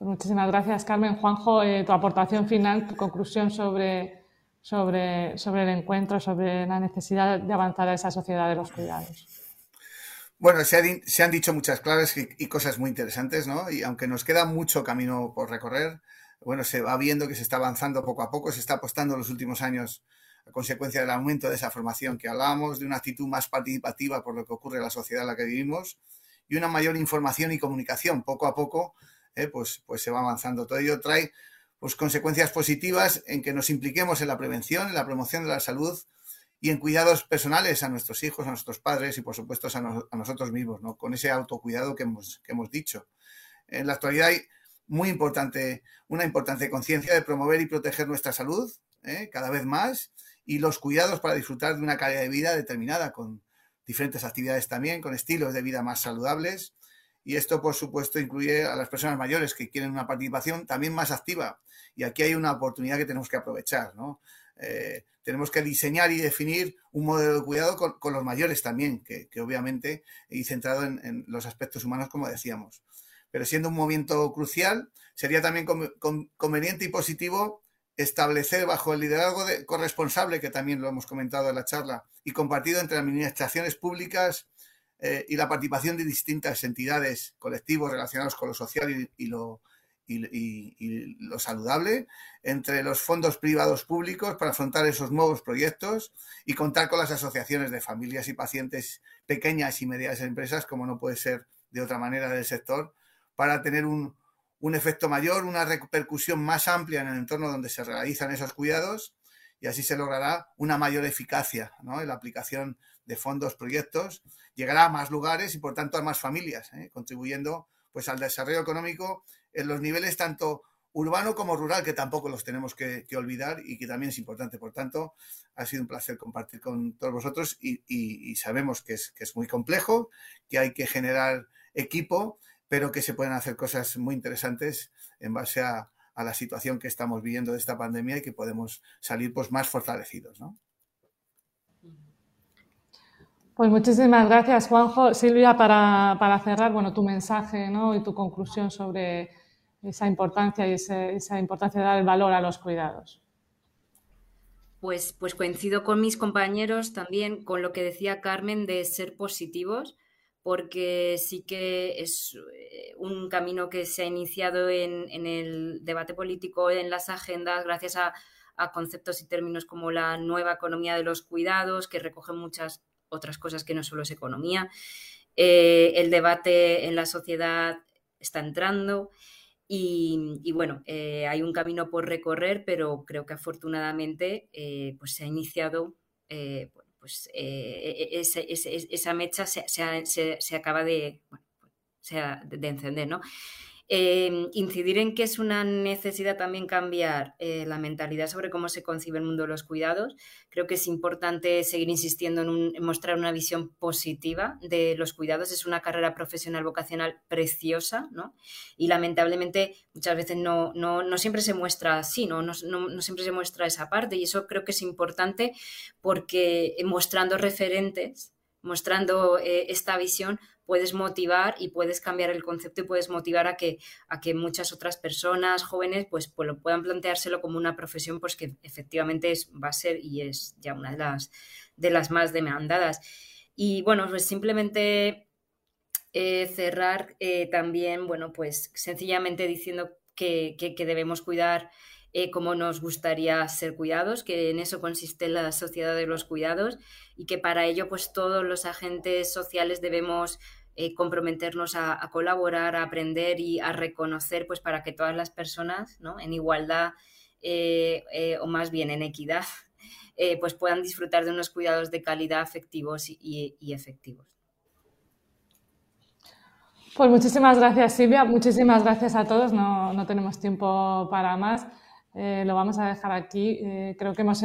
Pues muchísimas gracias, Carmen. Juanjo, eh, tu aportación final, tu conclusión sobre, sobre, sobre el encuentro, sobre la necesidad de avanzar a esa sociedad de los cuidados. Bueno, se, han dicho muchas claves y, cosas muy interesantes, ¿no? Y aunque nos queda mucho camino por recorrer, bueno, se va viendo que se está avanzando poco a poco, se está apostando en los últimos años consecuencia del aumento de esa formación que hablábamos, de una actitud más participativa por lo que ocurre en la sociedad en la que vivimos y una mayor información y comunicación. Poco a poco, eh, pues, pues se va avanzando. Todo ello trae pues, consecuencias positivas en que nos impliquemos en la prevención, en la promoción de la salud, y en cuidados personales a nuestros hijos, a nuestros padres y por supuesto a, nosotros mismos, ¿no? con ese autocuidado que hemos, que hemos dicho. En la actualidad hay muy importante, una importante conciencia de promover y proteger nuestra salud ¿eh? cada vez más y los cuidados para disfrutar de una calidad de vida determinada con diferentes actividades también, con estilos de vida más saludables. Y esto, por supuesto, incluye a las personas mayores que quieren una participación también más activa. Y aquí hay una oportunidad que tenemos que aprovechar, ¿no? Eh, tenemos que diseñar y definir un modelo de cuidado con, los mayores también, que, obviamente, y centrado en, los aspectos humanos, como decíamos. Pero siendo un movimiento crucial, sería también conveniente y positivo establecer bajo el liderazgo de, corresponsable, que también lo hemos comentado en la charla, y compartido entre administraciones públicas eh, y la participación de distintas entidades, colectivos relacionados con lo social y lo, y, lo saludable entre los fondos privados públicos para afrontar esos nuevos proyectos y contar con las asociaciones de familias y pacientes pequeñas y medianas empresas, como no puede ser de otra manera del sector, para tener un, un efecto mayor, una repercusión más amplia en el entorno donde se realizan esos cuidados y así se logrará una mayor eficacia en la aplicación de fondos, proyectos, llegará a más lugares y por tanto a más familias, ¿eh? contribuyendo pues al desarrollo económico en los niveles tanto urbano como rural, que tampoco los tenemos que, olvidar y que también es importante. Por tanto, ha sido un placer compartir con todos vosotros y, sabemos que es, muy complejo, que hay que generar equipo, pero que se pueden hacer cosas muy interesantes en base a, la situación que estamos viviendo de esta pandemia y que podemos salir pues, más fortalecidos. Pues muchísimas gracias, Juanjo. Silvia, para, para cerrar, bueno, tu mensaje ¿no? y tu conclusión sobre esa importancia y esa importancia de dar el valor a los cuidados. Pues, pues coincido con mis compañeros también con lo que decía Carmen de ser positivos, porque sí que es eh, un camino que se ha iniciado en, el debate político, en las agendas, gracias a, conceptos y términos como la nueva economía de los cuidados, que recogen muchas otras cosas que no solo es economía. Eh, el debate en la sociedad está entrando y, bueno, eh, hay un camino por recorrer, pero creo que afortunadamente pues se ha iniciado, pues esa mecha se, se, acaba de, bueno, de encender, ¿no? Em, incidir en que es una necesidad también cambiar eh, la mentalidad sobre cómo se concibe el mundo de los cuidados. Creo que es importante seguir insistiendo en, mostrar una visión positiva de los cuidados. Es una carrera profesional vocacional preciosa, ¿no? Y lamentablemente muchas veces no, no, siempre se muestra así, ¿no? No, ¿no? siempre se muestra esa parte. Y eso creo que es importante porque mostrando referentes mostrando eh, esta visión, puedes motivar y puedes cambiar el concepto y puedes motivar a que, a que muchas otras personas jóvenes pues, pues puedan planteárselo como una profesión pues que efectivamente es, va a ser y es ya una de las, de las más demandadas. Y bueno, pues simplemente cerrar también, bueno, pues sencillamente diciendo que, que debemos cuidar eh, cómo nos gustaría ser cuidados, que en eso consiste la sociedad de los cuidados y que para ello pues todos los agentes sociales debemos eh, comprometernos a, colaborar, a aprender y a reconocer pues para que todas las personas ¿no? en igualdad eh, o más bien en equidad pues puedan disfrutar de unos cuidados de calidad afectivos y, efectivos. Pues muchísimas gracias Silvia, muchísimas gracias a todos, no, no tenemos tiempo para más. Eh, lo vamos a dejar aquí. Eh, creo que hemos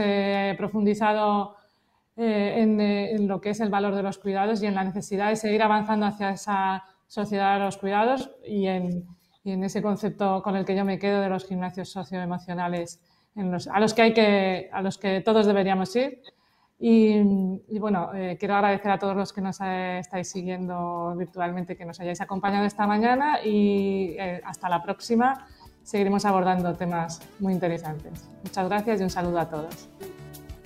eh, profundizado en, lo que es el valor de los cuidados y en la necesidad de seguir avanzando hacia esa sociedad de los cuidados y en, ese concepto con el que yo me quedo de los gimnasios socioemocionales a los que hay que a los que todos deberíamos ir. Y, bueno, quiero agradecer a todos los que nos estáis siguiendo virtualmente, que nos hayáis acompañado esta mañana y hasta la próxima seguiremos abordando temas muy interesantes. Muchas gracias y un saludo a todos.